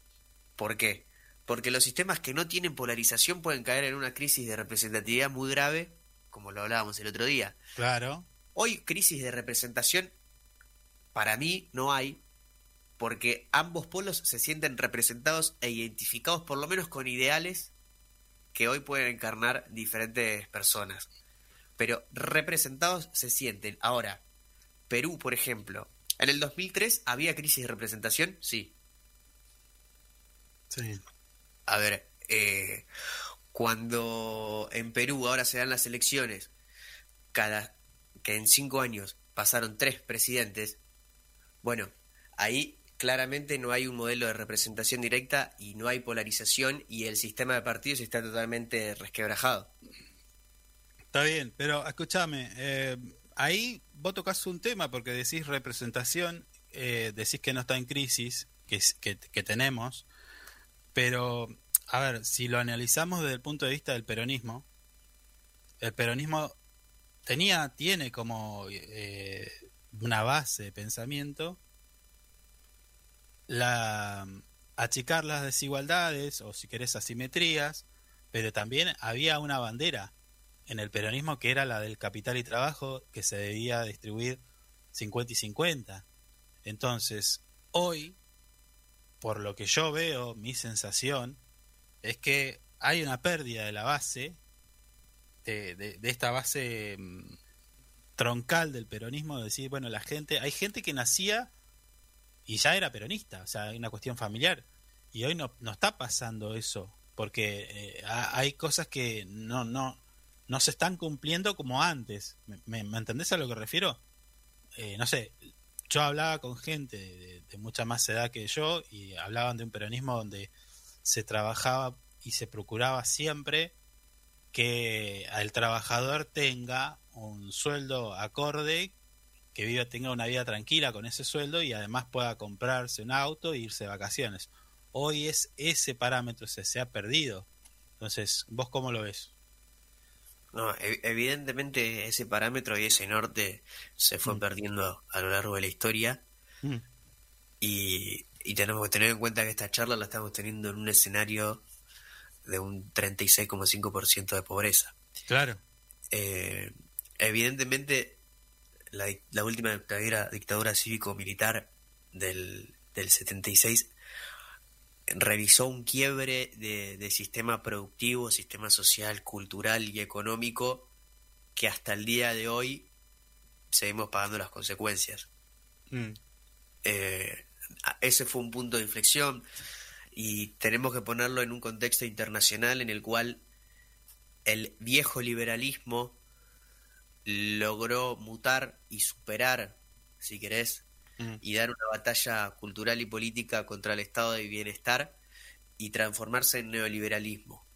¿Por qué? Porque los sistemas que no tienen polarización pueden caer en una crisis de representatividad muy grave, como lo hablábamos el otro día. Claro. Hoy crisis de representación para mí no hay, porque ambos polos se sienten representados e identificados por lo menos con ideales que hoy pueden encarnar diferentes personas. Pero representados se sienten. Ahora, Perú, por ejemplo, en el 2003 había crisis de representación, sí. Sí. A ver, eh, cuando en Perú ahora se dan las elecciones, cada que en cinco años pasaron tres presidentes, bueno, ahí claramente no hay un modelo de representación directa y no hay polarización y el sistema de partidos está totalmente resquebrajado. Está bien, pero escúchame, eh, ahí vos tocas un tema porque decís representación, eh, decís que no está en crisis, que, que tenemos, pero a ver, si lo analizamos desde el punto de vista del peronismo, el peronismo tenía, tiene como eh, una base de pensamiento la achicar las desigualdades o si querés asimetrías, pero también había una bandera en el peronismo que era la del capital y trabajo que se debía distribuir 50 y 50. Entonces, hoy, por lo que yo veo, mi sensación es que hay una pérdida de la base, de, de- de esta base mm, troncal del peronismo, de decir, bueno, la gente, hay gente que nacía y ya era peronista, o sea, hay una cuestión familiar. Y hoy no, no está pasando eso, porque eh, ha- hay cosas que no, no, no se están cumpliendo como antes. ¿Me, me- me entendés a lo que refiero? Eh, no sé, yo hablaba con gente de, de mucha más edad que yo y hablaban de un peronismo donde se trabajaba y se procuraba siempre que el trabajador tenga un sueldo acorde, que viva, tenga una vida tranquila con ese sueldo y además pueda comprarse un auto e irse de vacaciones. Hoy es ese parámetro se, se ha perdido. Entonces, ¿vos cómo lo ves? No, ev- evidentemente ese parámetro y ese norte se fue Mm. perdiendo a lo largo de la historia Mm, y, y tenemos que tener en cuenta que esta charla la estamos teniendo en un escenario de un 36,5% de pobreza. Claro. Eh, evidentemente la, la última dictadura, dictadura cívico-militar del, del 76 revisó un quiebre de, de sistema productivo, sistema social, cultural y económico que hasta el día de hoy seguimos pagando las consecuencias. Mm, Eh, ese fue un punto de inflexión y tenemos que ponerlo en un contexto internacional en el cual el viejo liberalismo logró mutar y superar, si querés, mm. y dar una batalla cultural y política contra el estado de bienestar y transformarse en neoliberalismo.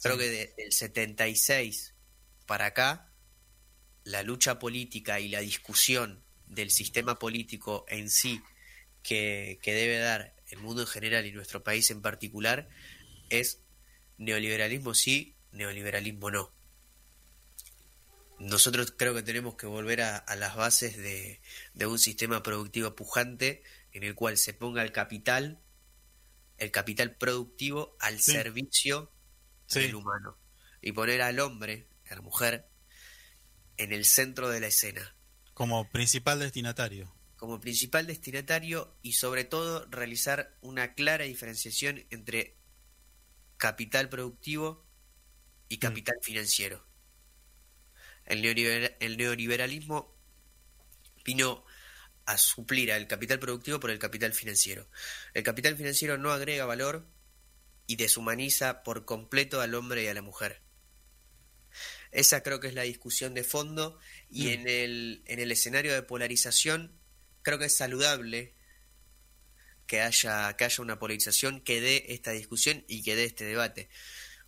Creo Sí. que de- del 76 para acá, la lucha política y la discusión del sistema político en sí que, que debe dar el mundo en general y nuestro país en particular es neoliberalismo sí, neoliberalismo no. Nosotros creo que tenemos que volver a, a las bases de, de un sistema productivo pujante en el cual se ponga el capital, el capital productivo al Sí. servicio Sí. del humano y poner al hombre, a la mujer, en el centro de la escena Como principal destinatario. como principal destinatario y sobre todo realizar una clara diferenciación entre capital productivo y capital financiero. El, el neoliberalismo vino a suplir al capital productivo por el capital financiero. El capital financiero no agrega valor y deshumaniza por completo al hombre y a la mujer. Esa creo que es la discusión de fondo y Mm. en, el, en el escenario de polarización creo que es saludable que haya, que haya una polarización que dé esta discusión y que dé este debate.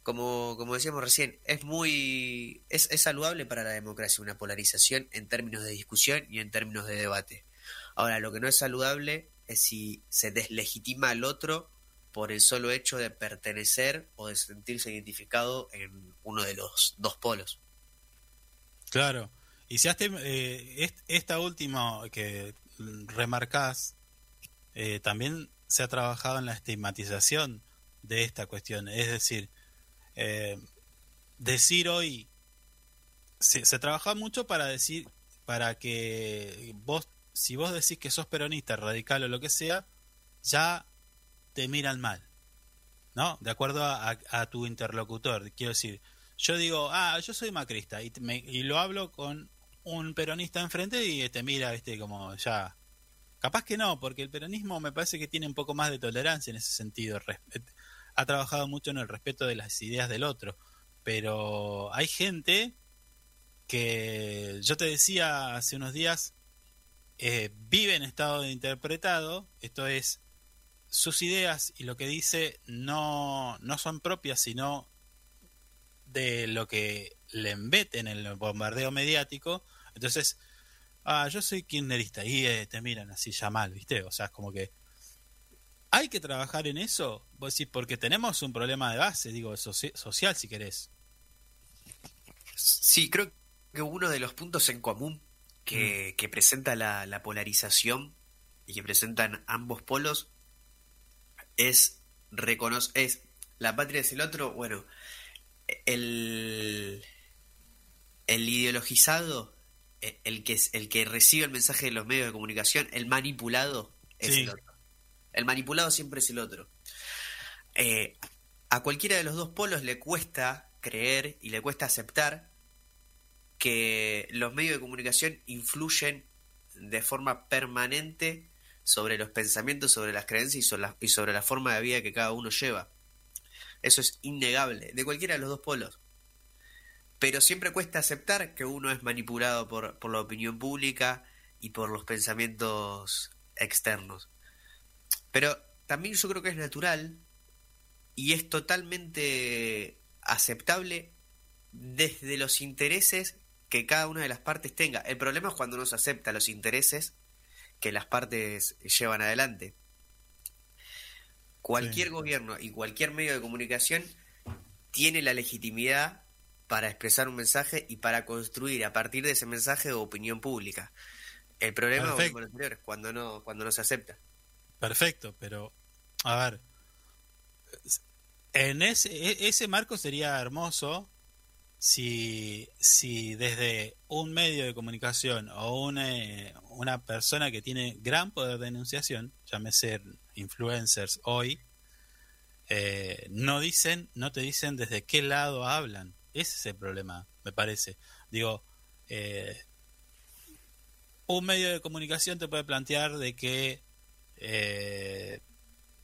Como, como decíamos recién, es muy es, es saludable para la democracia una polarización en términos de discusión y en términos de debate. Ahora, lo que no es saludable es si se deslegitima al otro por el solo hecho de pertenecer o de sentirse identificado en uno de los dos polos. Claro. Y si haste, eh, est- esta última que remarcás, eh, también se ha trabajado en la estigmatización de esta cuestión. Es decir, eh, decir hoy, se, se trabaja mucho para decir, para que vos si vos decís que sos peronista, radical o lo que sea, ya te miran mal, ¿no? De acuerdo a, tu interlocutor. Quiero decir, yo digo, ah, yo soy macrista y, y lo hablo con un peronista enfrente y te mira, viste, como ya... Capaz que no, porque el peronismo me parece que tiene un poco más de tolerancia en ese sentido. Ha trabajado mucho en el respeto de las ideas del otro. Pero hay gente que, yo te decía hace unos días, eh, vive en estado de interpretado, esto es, sus ideas y lo que dice no, no son propias, sino de lo que le embeten en el bombardeo mediático. Entonces, ah, yo soy kirchnerista y te miran así ya mal, ¿viste? O sea, es como que hay que trabajar en eso, vos decís, porque tenemos un problema de base, digo, soci- social si querés. Sí, creo que uno de los puntos en común que, que presenta la, la polarización y que presentan ambos polos es reconocer, es la patria es el otro, bueno, el, el ideologizado, e- el que, es- el que recibe el mensaje de los medios de comunicación, el manipulado es Sí. el otro. El manipulado siempre es el otro. Eh, a cualquiera de los dos polos le cuesta creer y le cuesta aceptar que los medios de comunicación influyen de forma permanente sobre los pensamientos, sobre las creencias y sobre la, y sobre la forma de vida que cada uno lleva. Eso es innegable, de cualquiera de los dos polos. Pero siempre cuesta aceptar que uno es manipulado por, por la opinión pública y por los pensamientos externos. Pero también yo creo que es natural y es totalmente aceptable desde los intereses que cada una de las partes tenga. El problema es cuando no se acepta los intereses que las partes llevan adelante. Cualquier Sí. gobierno y cualquier medio de comunicación tiene la legitimidad para expresar un mensaje y para construir a partir de ese mensaje opinión pública. El problema es cuando no, cuando no se acepta. Perfecto, pero a ver, en ese, e- ese marco sería hermoso si, si desde un medio de comunicación o una, una persona que tiene gran poder de enunciación, llámese influencers hoy, eh, no dicen, no te dicen desde qué lado hablan. Ese es el problema, me parece. Digo, eh, un medio de comunicación te puede plantear de que, eh,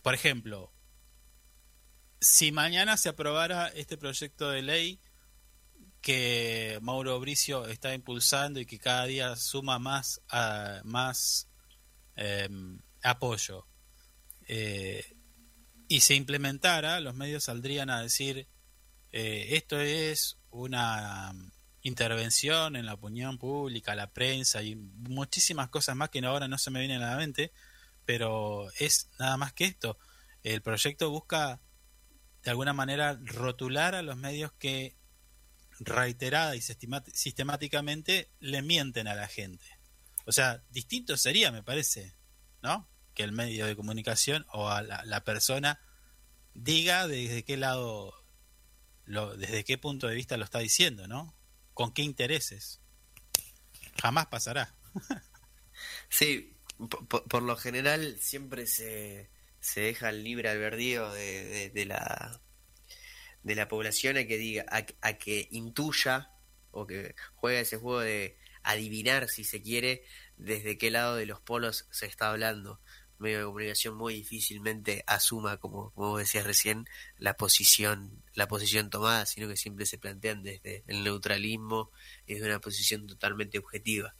por ejemplo, si mañana se aprobara este proyecto de ley que Mauro Bricio está impulsando y que cada día suma más a, más eh, apoyo y se implementara, los medios saldrían a decir eh, esto es una intervención en la opinión pública, la prensa y muchísimas cosas más que ahora no se me vienen a la mente, pero es nada más que esto. El proyecto busca de alguna manera rotular a los medios que reiterada y sistemáticamente le mienten a la gente. O sea, distinto sería, me parece, ¿no? Que el medio de comunicación o a la, la persona diga desde qué lado, lo, desde qué punto de vista lo está diciendo, ¿no? Con qué intereses. Jamás pasará. Sí, po- po- por, lo general siempre se, se deja el libre albedrío de, de- la de la población a que diga, a, a que intuya o que juegue ese juego de adivinar si se quiere desde qué lado de los polos se está hablando. Medio de comunicación muy difícilmente asuma, como, como decías recién, la posición, la posición tomada, sino que siempre se plantean desde el neutralismo y desde una posición totalmente objetiva.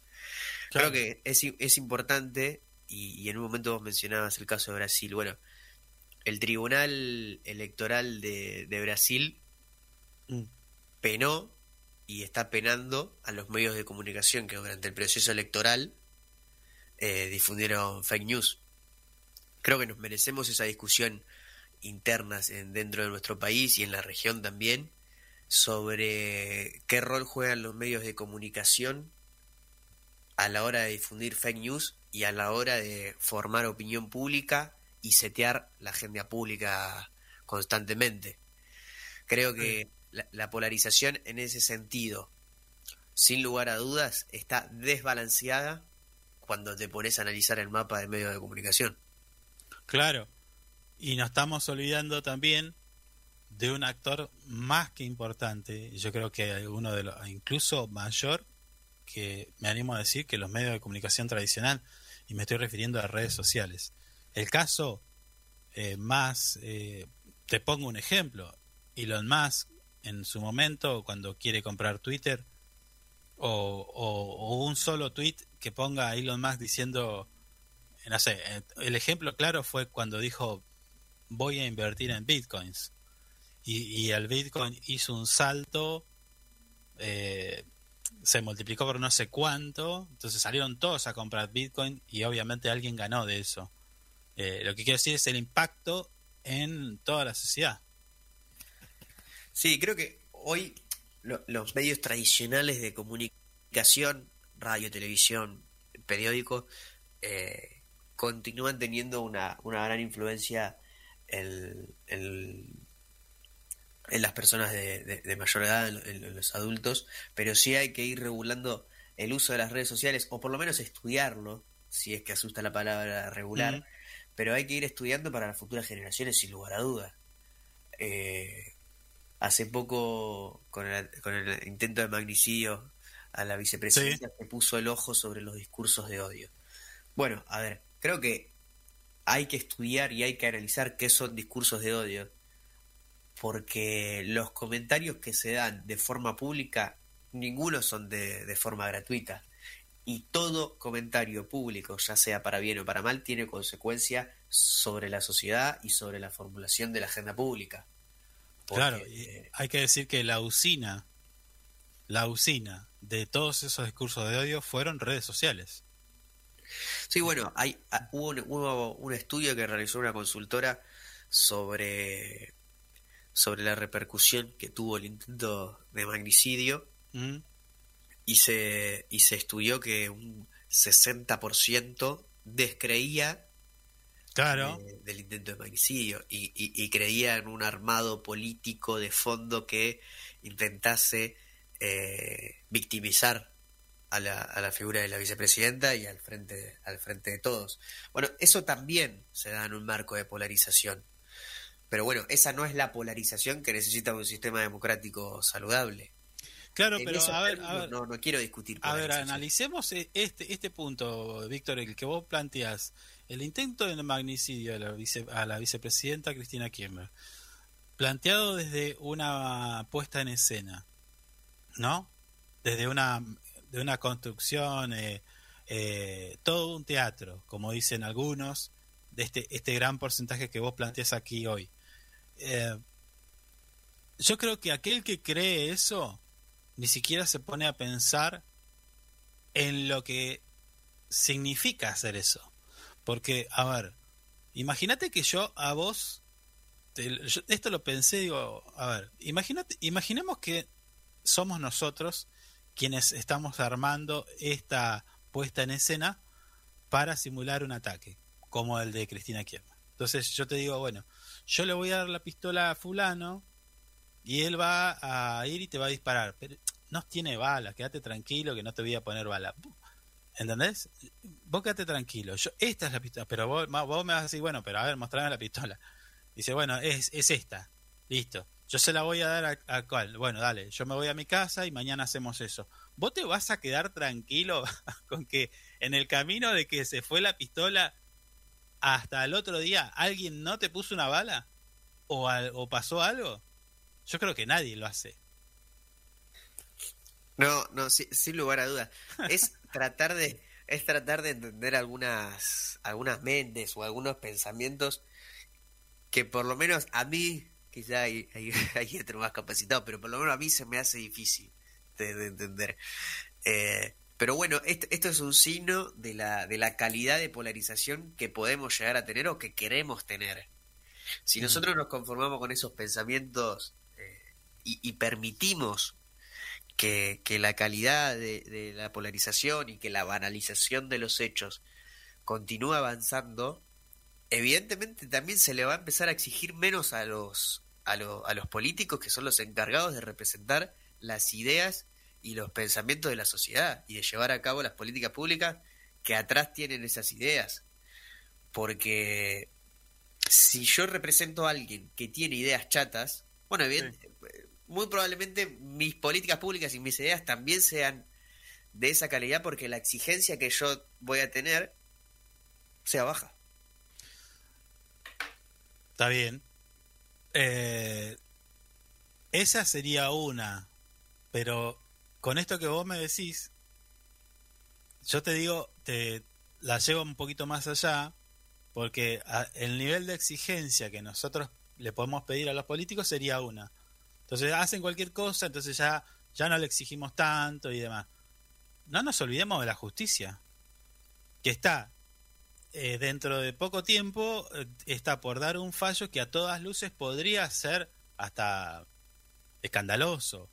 Claro. Creo que es, i- es importante, y, y en un momento vos mencionabas el caso de Brasil. Bueno, el Tribunal Electoral de, de Brasil Mm. penó y está penando a los medios de comunicación que durante el proceso electoral eh, difundieron fake news. Creo que nos merecemos esa discusión interna en- dentro de nuestro país y en la región también sobre qué rol juegan los medios de comunicación a la hora de difundir fake news y a la hora de formar opinión pública y setear la agenda pública constantemente. Creo que la, la polarización en ese sentido, sin lugar a dudas, está desbalanceada cuando te pones a analizar el mapa de medios de comunicación. Claro. Y nos estamos olvidando también de un actor más que importante, y yo creo que uno de los, incluso mayor, que me animo a decir que los medios de comunicación tradicional, y me estoy refiriendo a redes sociales. El caso eh, más, eh, te pongo un ejemplo, Elon Musk en su momento, cuando quiere comprar Twitter, o, un solo tweet que ponga a Elon Musk diciendo, eh, no sé, el ejemplo claro fue cuando dijo voy a invertir en bitcoins y, y el bitcoin hizo un salto, eh, se multiplicó por no sé cuánto, entonces salieron todos a comprar bitcoin y obviamente alguien ganó de eso. Eh, lo que quiero decir es el impacto en toda la sociedad. Sí, creo que hoy lo- los medios tradicionales de comunicación, radio, televisión, periódico, eh, continúan teniendo una, una gran influencia en, en- en las personas de, de- de mayor edad, en, en los adultos, pero sí hay que ir regulando el uso de las redes sociales, o por lo menos estudiarlo, si es que asusta la palabra regular, pero hay que ir estudiando para las futuras generaciones, sin lugar a dudas. Eh, hace poco, con el, con el intento de magnicidio a la vicepresidenta, se puso el ojo sobre los discursos de odio. Bueno, a ver, creo que hay que estudiar y hay que analizar qué son discursos de odio, porque los comentarios que se dan de forma pública, ninguno son de, de forma gratuita. Y todo comentario público, ya sea para bien o para mal, tiene consecuencia sobre la sociedad y sobre la formulación de la agenda pública. Porque, Claro, hay que decir que la usina, la usina de todos esos discursos de odio fueron redes sociales. Sí, bueno, hay, ah, hubo, un, hubo un estudio que realizó una consultora sobre, sobre la repercusión que tuvo el intento de magnicidio ¿Mm? y se, y se estudió que un 60% descreía Claro, de- del intento de magnicidio y, y- y creía en un armado político de fondo que intentase eh, victimizar a la, a la figura de la vicepresidenta y al frente, al frente de todos. Bueno, eso también se da en un marco de polarización. Pero bueno, esa no es la polarización que necesita un sistema democrático saludable. claro, En pero a ver, a términos ver, no, no quiero discutir a ver, analicemos e- este este punto, Víctor, el que vos planteás, el intento de magnicidio a la, vice- a la vicepresidenta Cristina Kirchner, planteado desde una puesta en escena, ¿no? Desde una de una construcción, eh, eh, todo un teatro, como dicen algunos, de este este gran porcentaje que vos planteás aquí hoy. Eh, yo creo que aquel que cree eso ni siquiera se pone a pensar en lo que significa hacer eso. Porque, a ver, imagínate que yo a vos, esto lo pensé, digo, a ver, imagínate, imaginemos que somos nosotros quienes estamos armando esta puesta en escena para simular un ataque, como el de Cristina Kirchner. Entonces yo te digo, bueno, yo le voy a dar la pistola a fulano y él va a ir y te va a disparar, pero no tiene bala, quédate tranquilo que no te voy a poner bala. ¿Entendés? Vos quédate tranquilo. Yo, esta es la pistola, pero vos, vos me vas a decir, bueno, pero a ver, mostrame la pistola. Dice, bueno, es, es esta. Listo. Yo se la voy a dar a, a cuál. Bueno, dale, yo me voy a mi casa y mañana hacemos eso. ¿Vos te vas a quedar tranquilo con que en el camino de que se fue la pistola hasta el otro día alguien no te puso una bala? ¿O, al- o pasó algo? Yo creo que nadie lo hace. No, no, sí- sin lugar a dudas. Es tratar de, es tratar de entender algunas, algunas mentes o algunos pensamientos que por lo menos a mí, quizá hay, hay, hay otro más capacitado, pero por lo menos a mí se me hace difícil de, de entender. Eh, pero bueno, esto, esto es un signo de la, de la calidad de polarización que podemos llegar a tener o que queremos tener. Si Mm. nosotros nos conformamos con esos pensamientos eh, y, y permitimos que, que la calidad de, de la polarización y que la banalización de los hechos continúe avanzando, evidentemente también se le va a empezar a exigir menos a los, a, lo- a los políticos que son los encargados de representar las ideas y los pensamientos de la sociedad y de llevar a cabo las políticas públicas que atrás tienen esas ideas. Porque si yo represento a alguien que tiene ideas chatas, bueno, bien, muy probablemente mis políticas públicas y mis ideas también sean de esa calidad porque la exigencia que yo voy a tener sea baja. Está bien. Eh, esa sería una, pero con esto que vos me decís, yo te digo, te la llevo un poquito más allá, porque el nivel de exigencia que nosotros le podemos pedir a los políticos sería una. Entonces hacen cualquier cosa, entonces ya, ya no le exigimos tanto y demás. No nos olvidemos de la justicia, que está eh, dentro de poco tiempo, eh, está por dar un fallo que a todas luces podría ser hasta escandaloso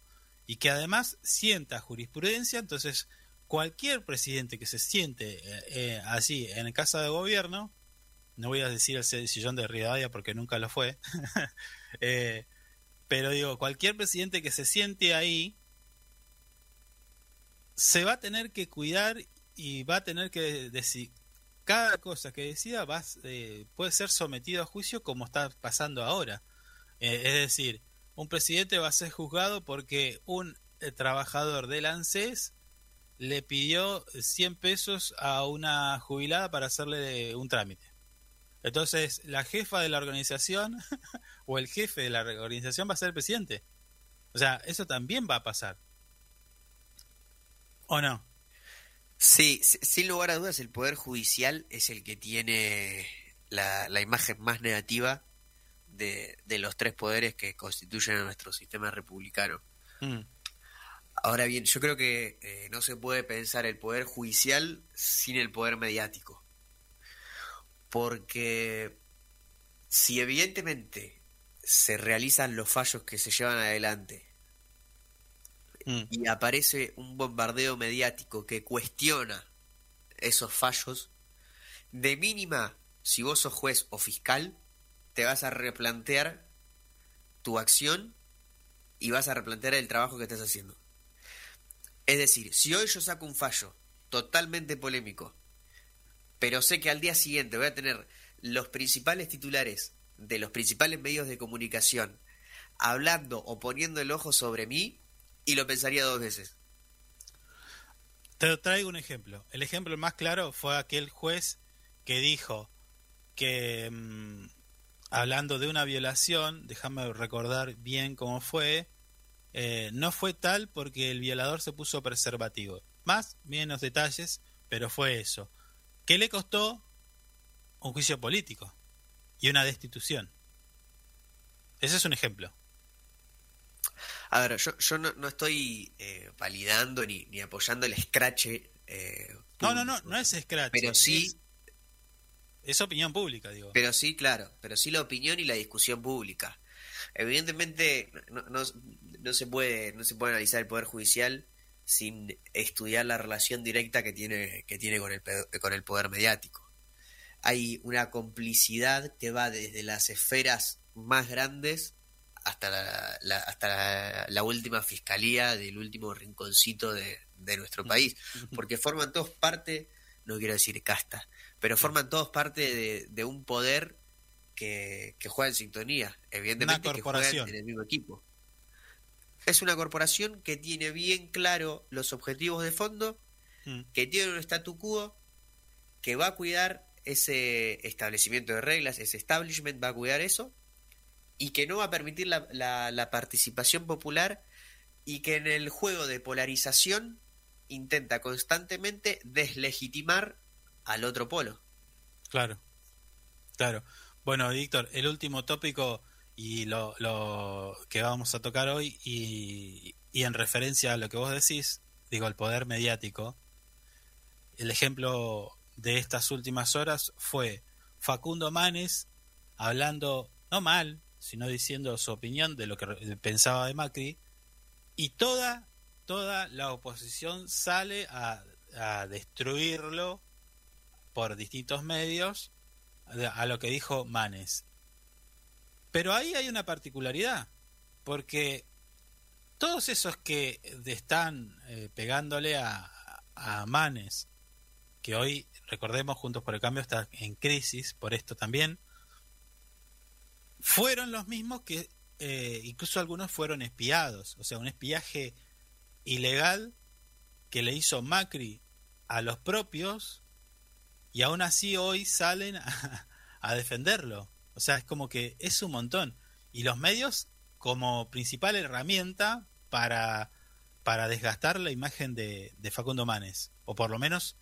y que además sienta jurisprudencia, entonces cualquier presidente que se siente eh, eh, así en casa de gobierno, no voy a decir el sillón de Rivadavia porque nunca lo fue, eh, pero digo, cualquier presidente que se siente ahí se va a tener que cuidar y va a tener que decir cada cosa que decida va, puede ser sometido a juicio como está pasando ahora. Es decir, un presidente va a ser juzgado porque un eh, trabajador del ANSES le pidió 100 pesos a una jubilada para hacerle un trámite. Entonces, la jefa de la organización o el jefe de la organización va a ser el presidente. O sea, eso también va a pasar. ¿O no? Sí, si- sin lugar a dudas el Poder Judicial es el que tiene la imagen más negativa de, de los tres poderes que constituyen a nuestro sistema republicano. Mm. Ahora bien, yo creo que eh, no se puede pensar el Poder Judicial sin el Poder Mediático. Porque si evidentemente se realizan los fallos que se llevan adelante Mm. y aparece un bombardeo mediático que cuestiona esos fallos, de mínima, si vos sos juez o fiscal, te vas a replantear tu acción y vas a replantear el trabajo que estás haciendo. Es decir, si hoy yo saco un fallo totalmente polémico, pero sé que al día siguiente voy a tener los principales titulares de los principales medios de comunicación hablando o poniendo el ojo sobre mí, y lo pensaría dos veces. Te traigo un ejemplo. El ejemplo más claro fue aquel juez que dijo que, mm, hablando de una violación, déjame recordar bien cómo fue, eh, no fue tal porque el violador se puso preservativo. Más, menos detalles, pero fue eso. ¿Qué le costó? Un juicio político y una destitución. Ese es un ejemplo. A ver, yo, yo no, no estoy eh, validando ni, ni apoyando el scratch. eh, No, no, no, no es scratch. Pero sí, Es, opinión pública, digo. pero sí, claro, pero sí la opinión y la discusión pública. Evidentemente no, no, no se puede no se puede analizar el poder judicial sin estudiar la relación directa que tiene que tiene con el con el poder mediático. Hay una complicidad que va desde las esferas más grandes hasta la, la- hasta la, la última fiscalía del último rinconcito de, de nuestro país, porque forman todos parte, no quiero decir casta, pero forman todos parte de, de un poder que, que juega en sintonía, evidentemente Una que juegan corporación. en el mismo equipo. Es una corporación que tiene bien claro los objetivos de fondo, Mm. que tiene un statu quo, que va a cuidar ese establecimiento de reglas, ese establishment va a cuidar eso, y que no va a permitir la, la- la participación popular y que en el juego de polarización intenta constantemente deslegitimar al otro polo. Claro, claro. Bueno, Víctor, el último tópico y lo, lo que vamos a tocar hoy y, y en referencia a lo que vos decís, digo, el poder mediático, el ejemplo de estas últimas horas fue Facundo Manes hablando, no mal, sino diciendo su opinión de lo que pensaba de Macri, y toda, toda la oposición sale a, a destruirlo por distintos medios a lo que dijo Manes. Pero ahí hay una particularidad, porque todos esos que están eh, pegándole a, a Manes que hoy, recordemos, Juntos por el Cambio está en crisis por esto también, fueron los mismos que eh, incluso algunos fueron espiados, o sea, un espiaje ilegal que le hizo Macri a los propios y aún así hoy salen a, a defenderlo. O sea, es como que es un montón. Y los medios como principal herramienta para, para desgastar la imagen de, de Facundo Manes, o por lo menos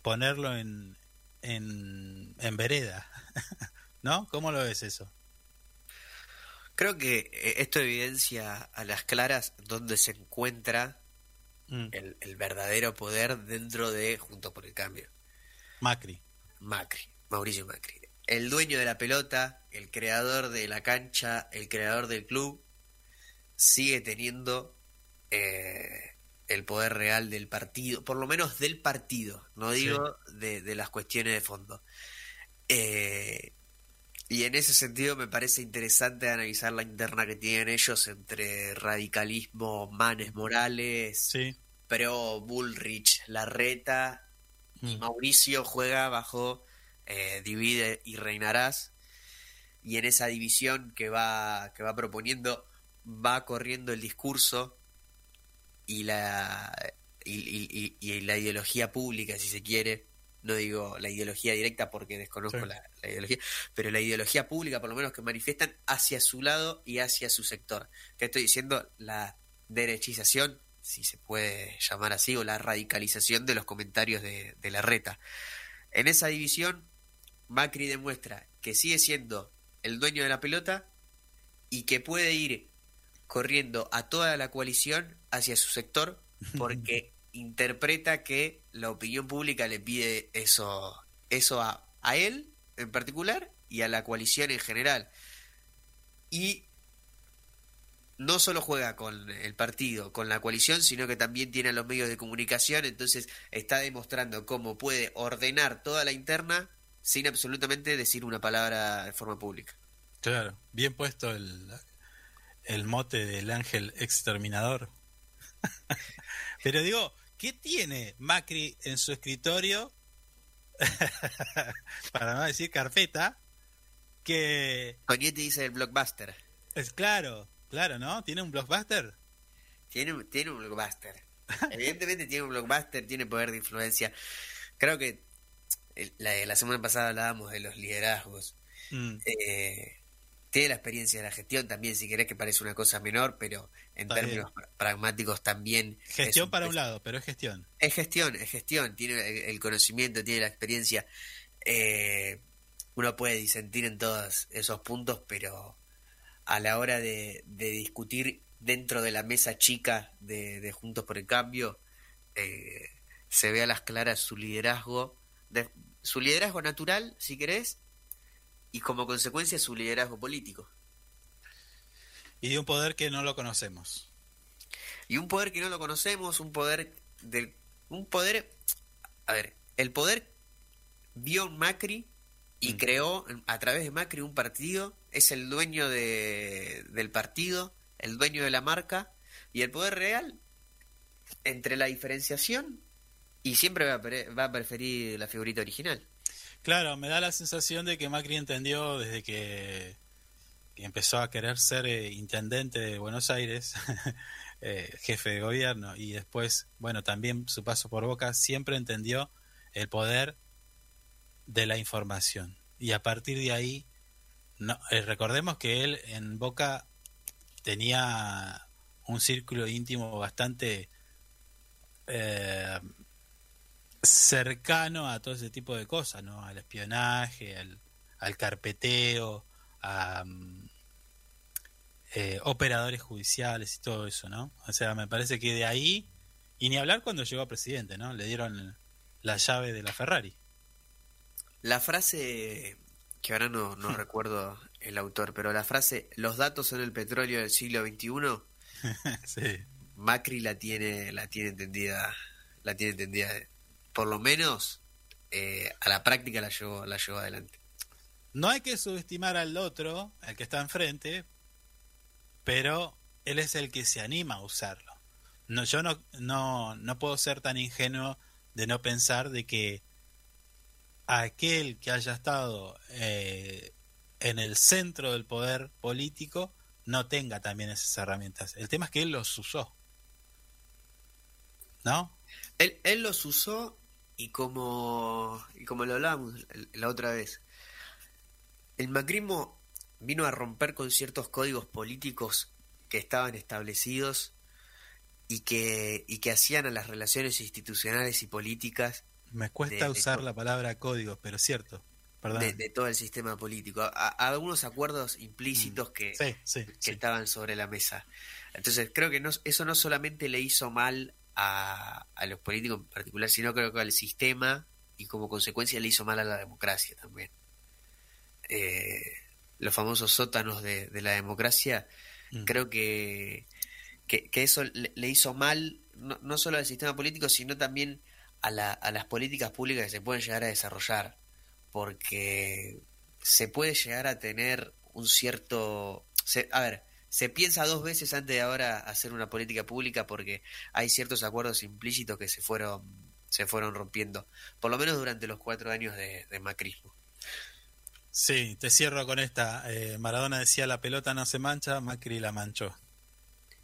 ponerlo en, en, en vereda. ¿No? ¿Cómo lo ves eso? Creo que eh, esto evidencia a las claras dónde se encuentra Mm, el, el verdadero poder dentro de Juntos por el Cambio. Macri. Macri, Mauricio Macri. El dueño de la pelota, el creador de la cancha, el creador del club, sigue teniendo eh, el poder real del partido, por lo menos del partido, no digo de, de las cuestiones de fondo. Eh, y en ese sentido me parece interesante analizar la interna que tienen ellos entre radicalismo, Manes Morales, Sí. Pro, Bullrich, Larreta y. Mauricio juega bajo eh, Divide y Reinarás. Y en esa división que va, que va proponiendo, va corriendo el discurso y la, y, y- y- y la ideología pública, si se quiere. No digo la ideología directa porque desconozco Sí. la, la ideología, pero la ideología pública, por lo menos que manifiestan hacia su lado y hacia su sector. ¿Qué estoy diciendo? La derechización, si se puede llamar así, o la radicalización de los comentarios de, de la reta. En esa división, Macri demuestra que sigue siendo el dueño de la pelota y que puede ir corriendo a toda la coalición hacia su sector porque interpreta que la opinión pública le pide eso, eso a, a él en particular y a la coalición en general. Y no solo juega con el partido, con la coalición, sino que también tiene a los medios de comunicación, entonces está demostrando cómo puede ordenar toda la interna sin absolutamente decir una palabra de forma pública. Claro, bien puesto el, el mote del ángel exterminador. Pero digo, ¿qué tiene Macri en su escritorio? Para no decir carpeta, que Conietti dice el blockbuster. es claro, claro, ¿no? ¿Tiene un blockbuster? Tiene, tiene un blockbuster. Evidentemente tiene un blockbuster, tiene poder de influencia. Creo que la, la semana pasada hablábamos de los liderazgos. Mm, Eh, tiene la experiencia de la gestión también, si querés que parece una cosa menor, pero en Está términos pra- pragmáticos también. es Gestión un- para un lado, pero es gestión. Es gestión, es gestión, tiene el, el conocimiento, tiene la experiencia. Eh, uno puede disentir en todos esos puntos, pero a la hora de, de discutir dentro de la mesa chica de, de Juntos por el Cambio, eh, se ve a las claras su liderazgo, de- su liderazgo natural, si querés, y como consecuencia su liderazgo político. Y de un poder que no lo conocemos. Y un poder que no lo conocemos, un poder del un poder a ver, el poder vio Macri y creó a través de Macri un partido, es el dueño de, del partido, el dueño de la marca y el poder real entre la diferenciación y siempre va a, pre- va a preferir la figurita original. Claro, me da la sensación de que Macri entendió desde que, que empezó a querer ser eh, intendente de Buenos Aires, eh, jefe de gobierno, y después, bueno, también su paso por Boca, siempre entendió el poder de la información. Y a partir de ahí, no, eh, recordemos que él en Boca tenía un círculo íntimo bastante eh, cercano a todo ese tipo de cosas, ¿no? Al espionaje, al, al carpeteo, a mm, eh, operadores judiciales y todo eso, ¿no? O sea, me parece que de ahí, y ni hablar cuando llegó a presidente, ¿no? Le dieron la llave de la Ferrari. La frase que ahora no, no recuerdo el autor, pero la frase los datos son el petróleo del siglo XXI sí. Macri la tiene, la tiene entendida, la tiene entendida, por lo menos eh, a la práctica la llevó, la llevó adelante. No hay que subestimar al otro, al que está enfrente, pero él es el que se anima a usarlo. No, yo no, no, no puedo ser tan ingenuo de no pensar de que aquel que haya estado eh, en el centro del poder político no tenga también esas herramientas. El tema es que él los usó. ¿No? Él, los usó y como, y como lo hablábamos la otra vez, el macrismo vino a romper con ciertos códigos políticos que estaban establecidos y que, y que hacían a las relaciones institucionales y políticas Me cuesta De- de usar co- la palabra código, pero es cierto. De, de todo el sistema político. A- a- algunos acuerdos implícitos que, Mm. Sí, sí, que sí. estaban sobre la mesa. Entonces, creo que no, eso no solamente le hizo mal a, a los políticos en particular, sino creo que al sistema y como consecuencia le hizo mal a la democracia también. Eh, los famosos sótanos de, de la democracia, Mm. creo que, que, que eso le, le hizo mal no, no solo al sistema político, sino también a, la- a las políticas públicas que se pueden llegar a desarrollar, porque se puede llegar a tener un cierto... se- a ver, se piensa dos veces antes de ahora hacer una política pública porque hay ciertos acuerdos implícitos que se fueron se fueron rompiendo, por lo menos durante los cuatro años de, de macrismo. Sí, te cierro con esta. Eh, Maradona decía la pelota no se mancha, Macri la manchó.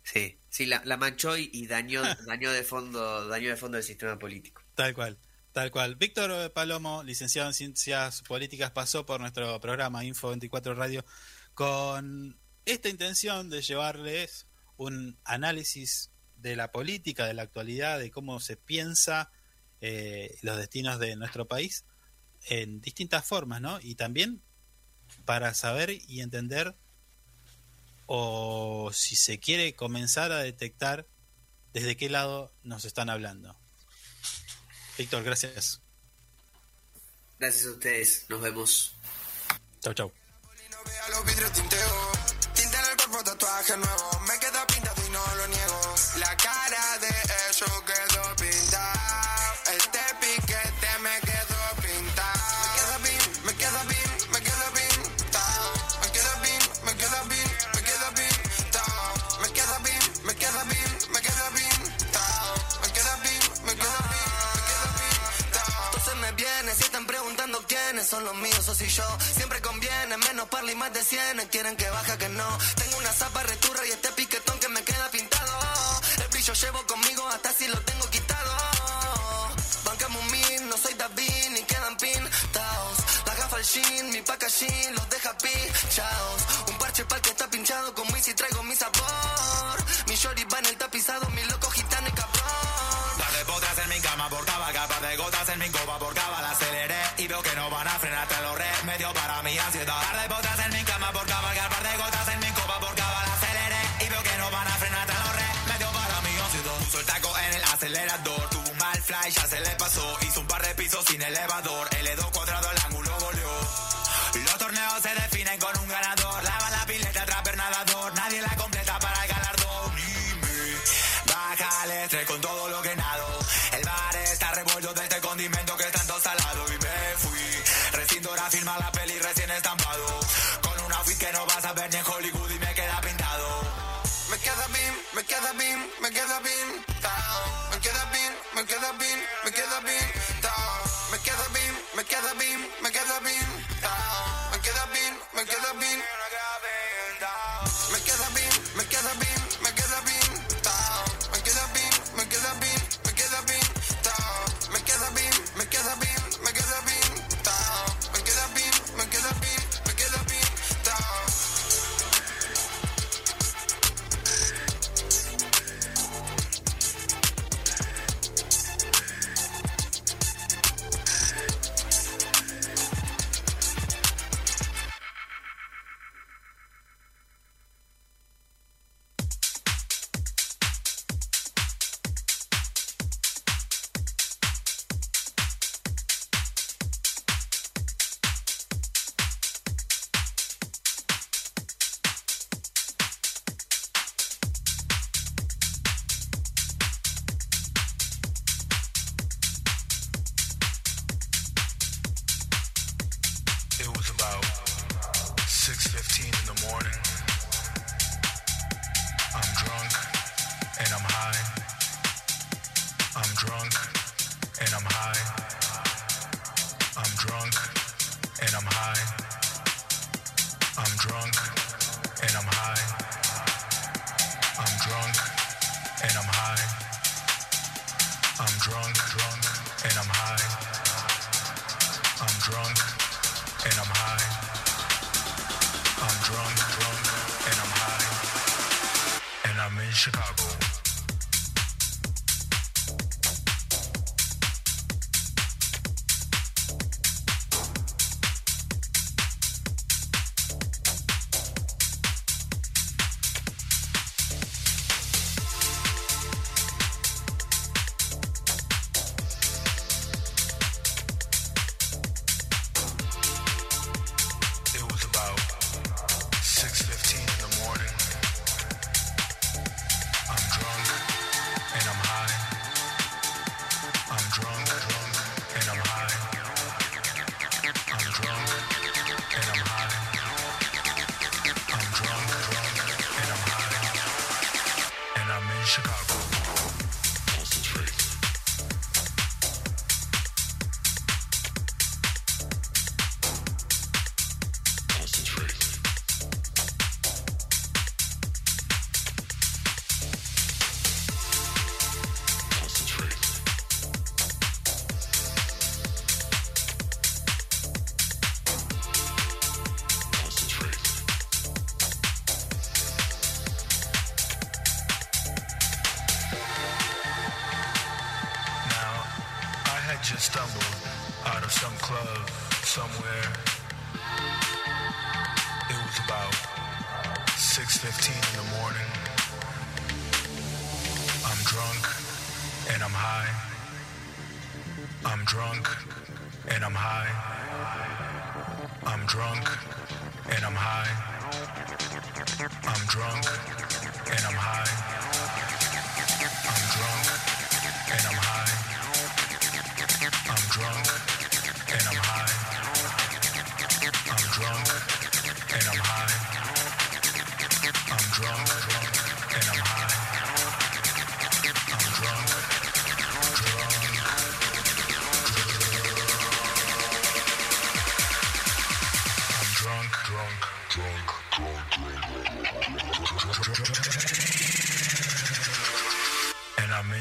Sí, sí, la, la manchó y, y dañó, dañó de fondo, dañó de fondo el sistema político. Tal cual, tal cual. Víctor Palomo, licenciado en Ciencias Políticas, pasó por nuestro programa Info 24 Radio con esta intención de llevarles un análisis de la política, de la actualidad, de cómo se piensa eh, los destinos de nuestro país en distintas formas, ¿no? Y también para saber y entender o si se quiere comenzar a detectar desde qué lado nos están hablando. Víctor, gracias. Gracias a ustedes, nos vemos. Chau, chau. Me queda pintado y no lo niego. La cara de son los míos o si yo. Siempre conviene, menos parla y más de 100 Quieren que baja que no. Tengo una zapa returra y este piquetón que me queda pintado. El brillo llevo conmigo hasta si lo tengo quitado. Bancamos un mil, no soy David ni quedan pintados. La gafa al jean, mi packaging los deja pichados Un parche pa'l que está pinchado con Wiz y traigo mi sabor. Mi shorty va en el tapizado, mi loco gitano elevador,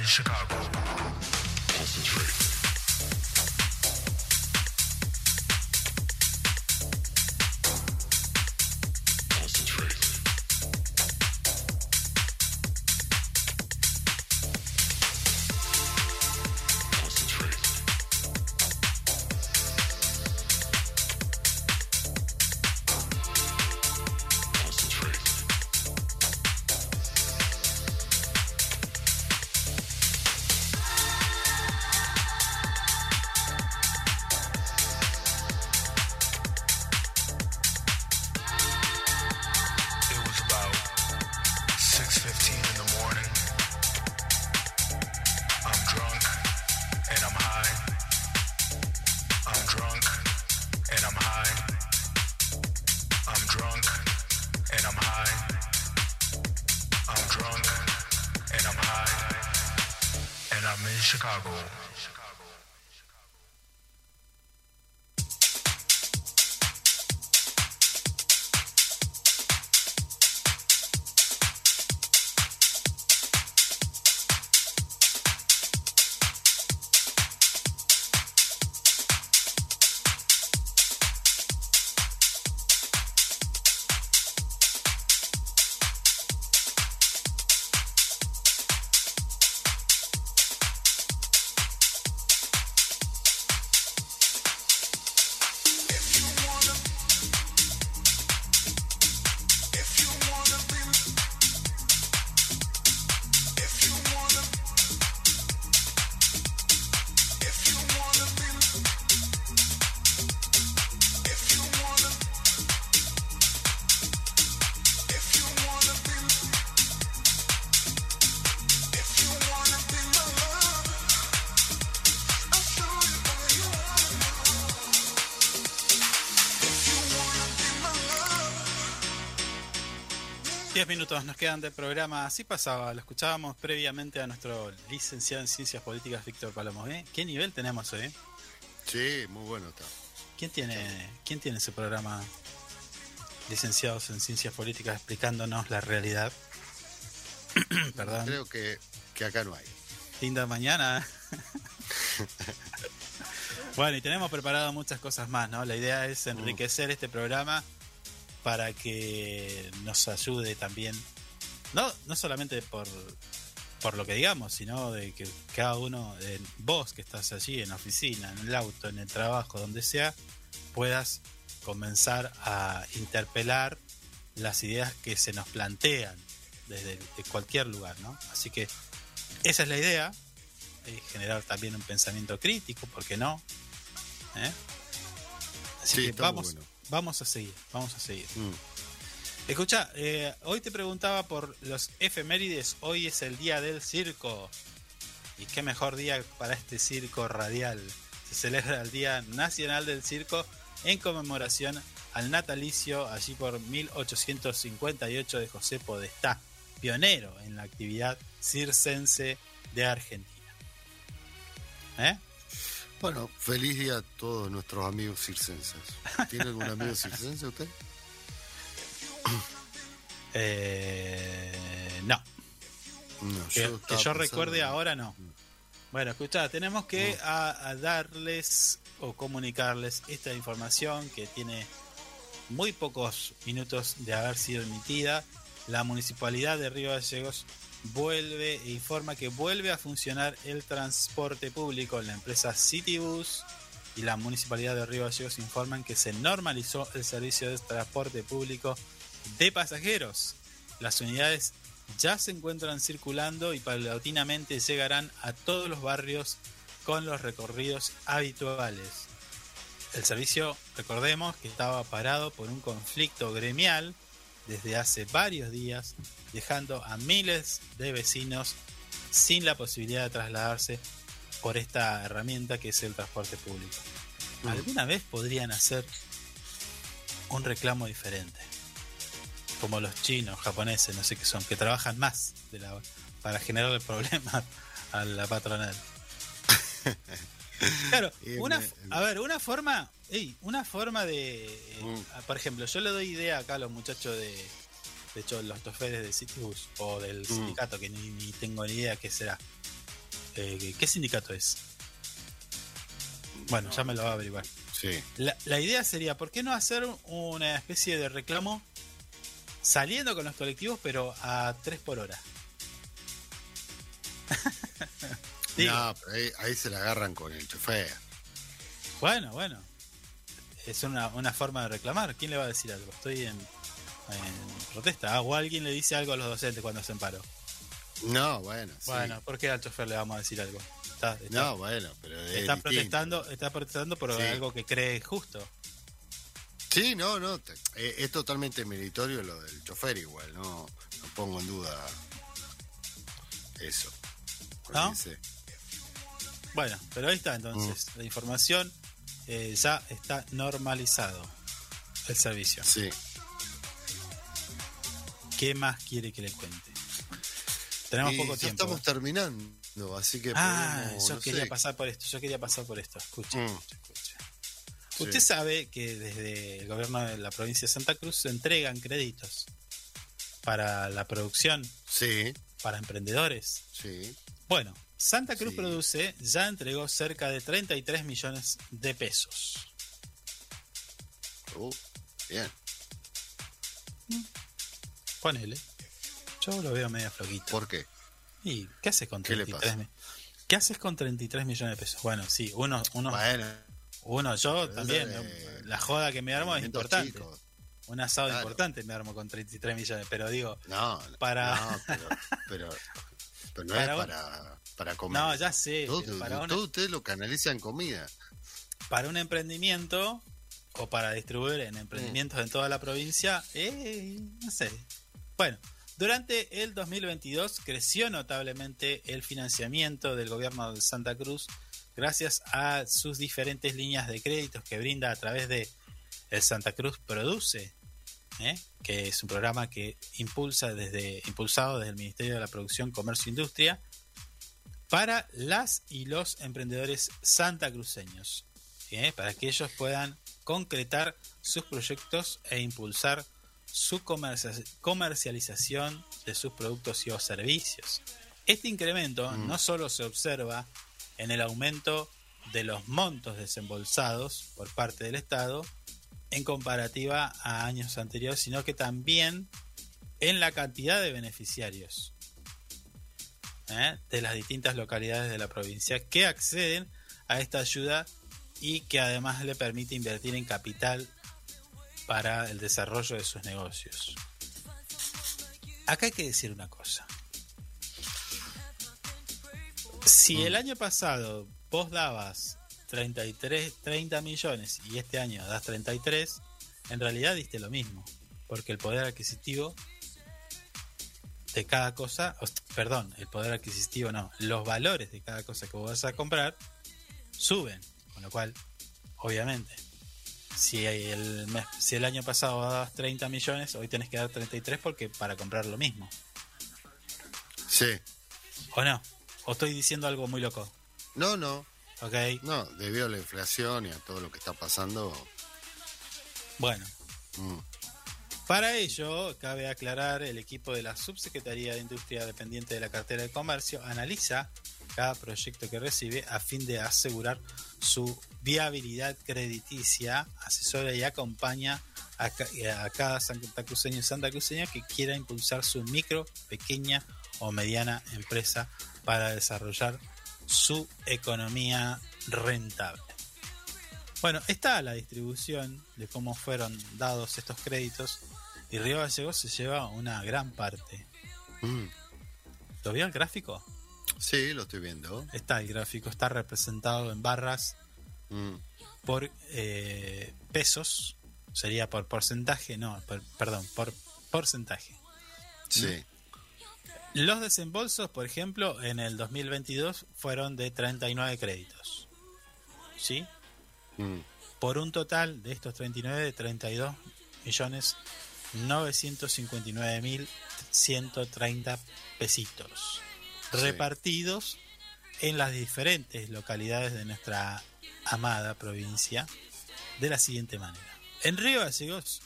Chicago. minutos nos quedan del programa. Así pasaba, lo escuchábamos previamente a nuestro licenciado en Ciencias Políticas, Víctor Palomo. ¿eh? ¿Qué nivel tenemos hoy? Sí, muy bueno está. ¿Quién tiene, ¿Quién tiene ese programa? Licenciados en Ciencias Políticas explicándonos la realidad. Perdón. Creo que, que acá no hay. Linda mañana. bueno, y tenemos preparado muchas cosas más, ¿no? La idea es enriquecer este programa para que nos ayude también, no, no solamente por, por lo que digamos, sino de que cada uno, vos que estás allí en la oficina, en el auto, en el trabajo, donde sea, puedas comenzar a interpelar las ideas que se nos plantean desde cualquier lugar, ¿no? Así que esa es la idea, eh, generar también un pensamiento crítico, ¿por qué no? ¿Eh? Así que vamos vamos a seguir, vamos a seguir. Mm. Escucha, eh, hoy te preguntaba por los efemérides. Hoy es el día del circo. Y qué mejor día para este circo radial. Se celebra el Día Nacional del Circo en conmemoración al natalicio allí por 1858 de José Podestá, pionero en la actividad circense de Argentina. ¿Eh? Bueno, feliz día a todos nuestros amigos circenses. ¿Tiene algún amigo circense usted? Eh, no. No, Que, que estaba yo recuerde en- ahora no. Bueno, escucha, tenemos que a- a darles o comunicarles esta información que tiene muy pocos minutos de haber sido emitida. La municipalidad de Río Gallegos vuelve e informa que vuelve a funcionar el transporte público. La empresa Citybus y la municipalidad de Río Gallegos informan que se normalizó el servicio de transporte público de pasajeros. Las unidades ya se encuentran circulando y paulatinamente llegarán a todos los barrios con los recorridos habituales. El servicio, recordemos, que estaba parado por un conflicto gremial desde hace varios días, dejando a miles de vecinos sin la posibilidad de trasladarse por esta herramienta que es el transporte público. ¿Alguna vez podrían hacer un reclamo diferente? Como los chinos, japoneses, no sé qué son, que trabajan más de la, para generarle problemas a la patronal. Claro, una, a ver, una forma, una forma de, eh, Mm. por ejemplo, yo le doy idea acá a los muchachos de, de hecho, los toferes de Citibus o del Mm. sindicato, que ni, ni tengo ni idea qué será. Eh, ¿Qué sindicato es? Bueno, ya me lo va a averiguar. Sí. La, la idea sería, ¿por qué no hacer una especie de reclamo saliendo con los colectivos, pero a 3 por hora? Digo. No, pero ahí, ahí se la agarran con el chofer. Bueno, bueno. Es una, una forma de reclamar. ¿Quién le va a decir algo? Estoy en, en protesta. Ah, o alguien le dice algo a los docentes cuando hacen paro. No, bueno, sí. Bueno, ¿por qué al chofer le vamos a decir algo? Está, está- No, bueno, pero es está protestando, está protestando por Sí. algo que cree justo. Sí, no, no. te- eh, es totalmente meritorio lo del chofer igual, no, no pongo en duda eso. ¿No? Sí. Bueno, pero ahí está entonces. Mm. La información eh, ya está normalizado. El servicio. Sí. ¿Qué más quiere que le cuente? Tenemos Y poco ya tiempo. estamos terminando, así que Ah, podemos, yo no quería sé. pasar por esto, yo quería pasar por esto. Escuche, Mm. escuche, escuche. Sí. Usted sabe que desde el gobierno de la provincia de Santa Cruz se entregan créditos para la producción, Sí, para emprendedores. sí. Bueno, Santa Cruz Sí. Produce ya entregó cerca de 33 millones de pesos. Uh, bien. Ponele. Yo lo veo medio floquito. ¿Por qué? ¿Y qué haces con ¿Qué le 33 pasa? mi- ¿Qué haces con 33 millones de pesos? Bueno, sí, uno, uno, Bueno, uno yo también. La joda que me armo es importante. Un asado Claro. importante me armo con 33 millones, pero digo, No, Para- no, pero, pero, pero no Para es para, para comer. no, ya sé, todo, pero para, una- todo ustedes lo canalizan comida. para un emprendimiento o para distribuir en emprendimientos en toda la provincia, eh, no sé. Bueno, durante el 2022 creció notablemente el financiamiento del gobierno de Santa Cruz gracias a sus diferentes líneas de créditos que brinda a través de el Santa Cruz Produce, ¿eh? que es un programa que impulsa desde impulsado desde el Ministerio de la Producción, Comercio e Industria para las y los emprendedores santacruceños, ¿eh? para que ellos puedan concretar sus proyectos e impulsar su comercia- comercialización de sus productos y o servicios. Este incremento Mm. no solo se observa en el aumento de los montos desembolsados por parte del Estado en comparativa a años anteriores, sino que también en la cantidad de beneficiarios ¿eh? de las distintas localidades de la provincia que acceden a esta ayuda y que además le permite invertir en capital para el desarrollo de sus negocios. Acá hay que decir una cosa. Si el año pasado vos dabas 33, 30 millones y este año das 33, en realidad diste lo mismo, porque el poder adquisitivo de cada cosa, perdón, el poder adquisitivo no, los valores de cada cosa que vos vas a comprar suben, con lo cual, obviamente, si el, mes- si el año pasado dabas 30 millones, hoy tenés que dar 33 porque para comprar lo mismo, Sí. ¿o no? ¿O estoy diciendo algo muy loco? No, no. Ok, No, debido a la inflación y a todo lo que está pasando. bueno. mm, Para ello, cabe aclarar, el equipo de la Subsecretaría de Industria dependiente de la cartera de comercio analiza cada proyecto que recibe a fin de asegurar su viabilidad crediticia, asesora y acompaña a, a cada santacruceño y santacruceña que quiera impulsar su micro, pequeña o mediana empresa para desarrollar su economía rentable. Bueno, está la distribución de cómo fueron dados estos créditos y Río Gallegos se lleva una gran parte. mm. ¿Lo vio el gráfico? Sí, lo estoy viendo. Está el gráfico, está representado en barras Mm, por eh, pesos, sería por porcentaje, no, por- perdón, por porcentaje. Sí. Los desembolsos, por ejemplo, en el 2022 fueron de 39 créditos. ¿Sí? mm, por un total de estos 39 de 32 millones 959 mil 130 pesitos Sí. repartidos en las diferentes localidades de nuestra amada provincia de la siguiente manera. En Río Gallegos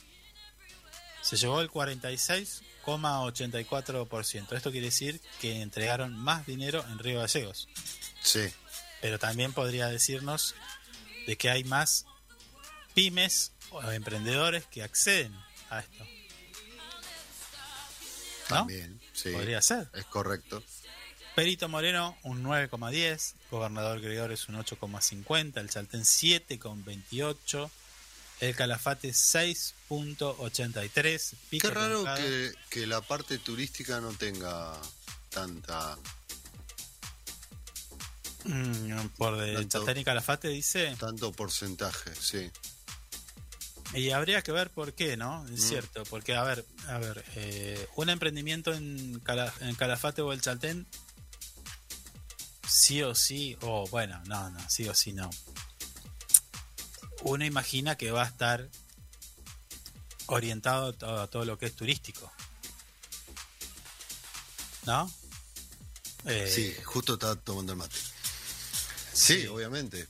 se llevó el 46,84%. Esto quiere decir que entregaron más dinero en Río Gallegos Sí. pero también podría decirnos de que hay más pymes o emprendedores que acceden a esto. ¿No? También. Sí. Podría ser. Es correcto. Perito Moreno un 9,10, Gobernador Gregores un 8,50, el Chaltén 7,28, el Calafate 6,83. Pica Qué raro que, que la parte turística no tenga tanta. Mm, por de Tanto- Chaltén y Calafate dice. tanto porcentaje, sí. Y habría que ver por qué, ¿no? Es Mm. cierto, porque, a ver, a ver, eh, un emprendimiento en, Cala- en Calafate o el Chaltén, sí o sí, o bueno, no, no, sí o sí no. Uno imagina que va a estar orientado a todo, a todo lo que es turístico. ¿No? Eh, Sí, justo estaba tomando el mate. Sí, Sí. obviamente.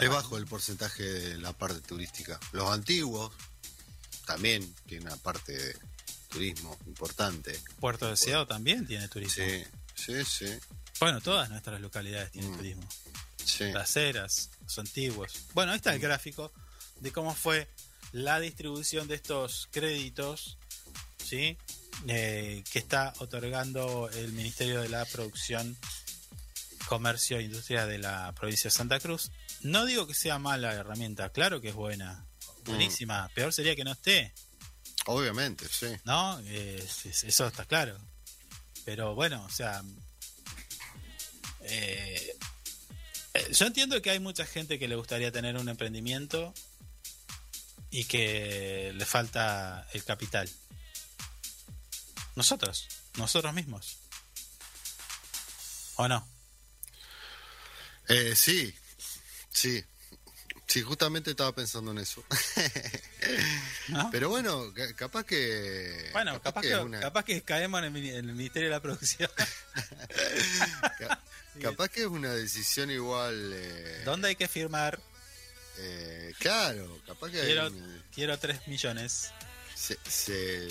Es bajo el porcentaje de la parte turística. Los antiguos también tienen una parte de turismo importante. Puerto Deseado también tiene turismo. Sí, sí, sí. Bueno, todas nuestras localidades tienen Mm. turismo. sí. las eras, los antiguos. Bueno, ahí está el gráfico de cómo fue la distribución de estos créditos, ¿sí? Eh, que está otorgando el Ministerio de la Producción, Comercio e Industria de la provincia de Santa Cruz. No digo que sea mala herramienta, claro que es buena, buenísima. Peor sería que no esté, Obviamente, sí. ¿no? Eh, es- es- eso está claro. Pero bueno, o sea, eh, eh, yo entiendo que hay mucha gente que le gustaría tener un emprendimiento y que le falta el capital. Nosotros, nosotros mismos. ¿O no? Eh, sí, sí. Sí, justamente estaba pensando en eso. ¿No? Pero bueno, ca- capaz que. bueno, capaz, que, una- capaz que caemos en el, en el Ministerio de la Producción. ca- capaz que es una decisión igual. eh, ¿Dónde hay que firmar? eh, claro, capaz que hay Quiero, un- quiero 3 millones. se, se,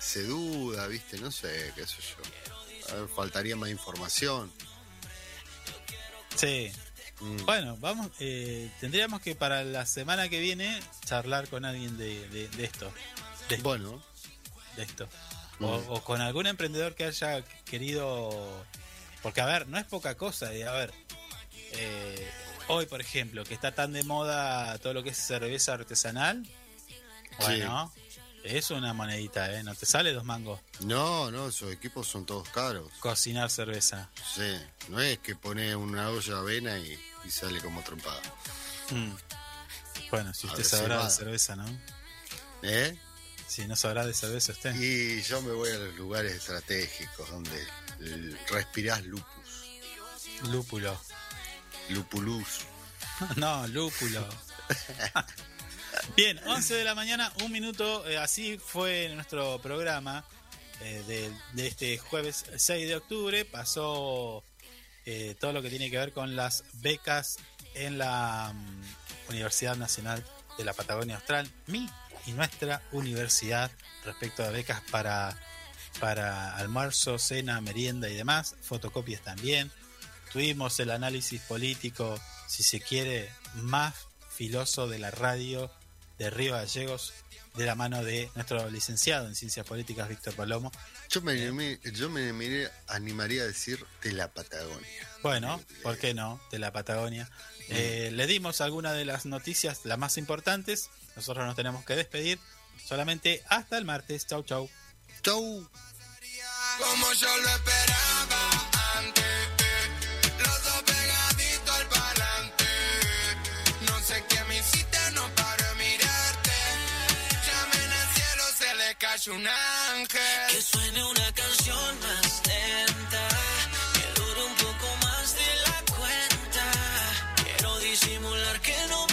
se duda, ¿viste? No sé, qué sé yo. A ver, faltaría más información. Sí. Mm, Bueno, vamos, eh, tendríamos que para la semana que viene charlar con alguien de, de- de esto. De, Bueno, de esto. O, Mm. o con algún emprendedor que haya querido... Porque, a ver, no es poca cosa. Y a ver, eh, hoy, por ejemplo, que está tan de moda todo lo que es cerveza artesanal, bueno, es una monedita, ¿eh? No te sale dos mangos No, no, esos equipos son todos caros. cocinar cerveza. Sí, no es que pone una olla de avena y, y sale como trompada. Mm. Bueno, si usted sabrá de cerveza, ¿no? ¿Eh? Si no sabrá de cerveza usted. Y yo me voy a los lugares estratégicos donde l- respirás lupus, Lúpulo. lupulus. No, lúpulo. Bien, 11 de la mañana, un minuto. eh, así fue nuestro programa eh, de, este jueves 6 de octubre. Pasó eh, todo lo que tiene que ver con las becas en la mm, Universidad Nacional de la Patagonia Austral, mi y nuestra universidad, respecto a becas para, para almuerzo, cena, merienda y demás, fotocopias también. Tuvimos el análisis político, si se quiere, más filoso de la radio de Río Gallegos, de la mano de nuestro licenciado en Ciencias Políticas, Víctor Palomo. Yo me, animé- yo me animaría, animaría a decir de la Patagonia. Bueno, ¿por qué no? De la Patagonia. Eh, le dimos algunas de las noticias, las más importantes. Nosotros nos tenemos que despedir. Solamente hasta el martes. Chau, chau. Chau. Como yo lo esperaba antes, un ángel. Que suene una canción más lenta, que dure un poco más de la cuenta. Quiero disimular que no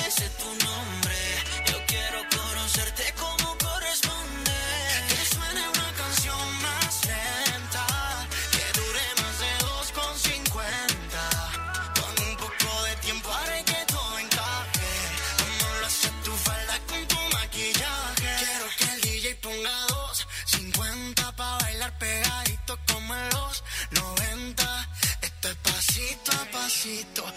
necesito.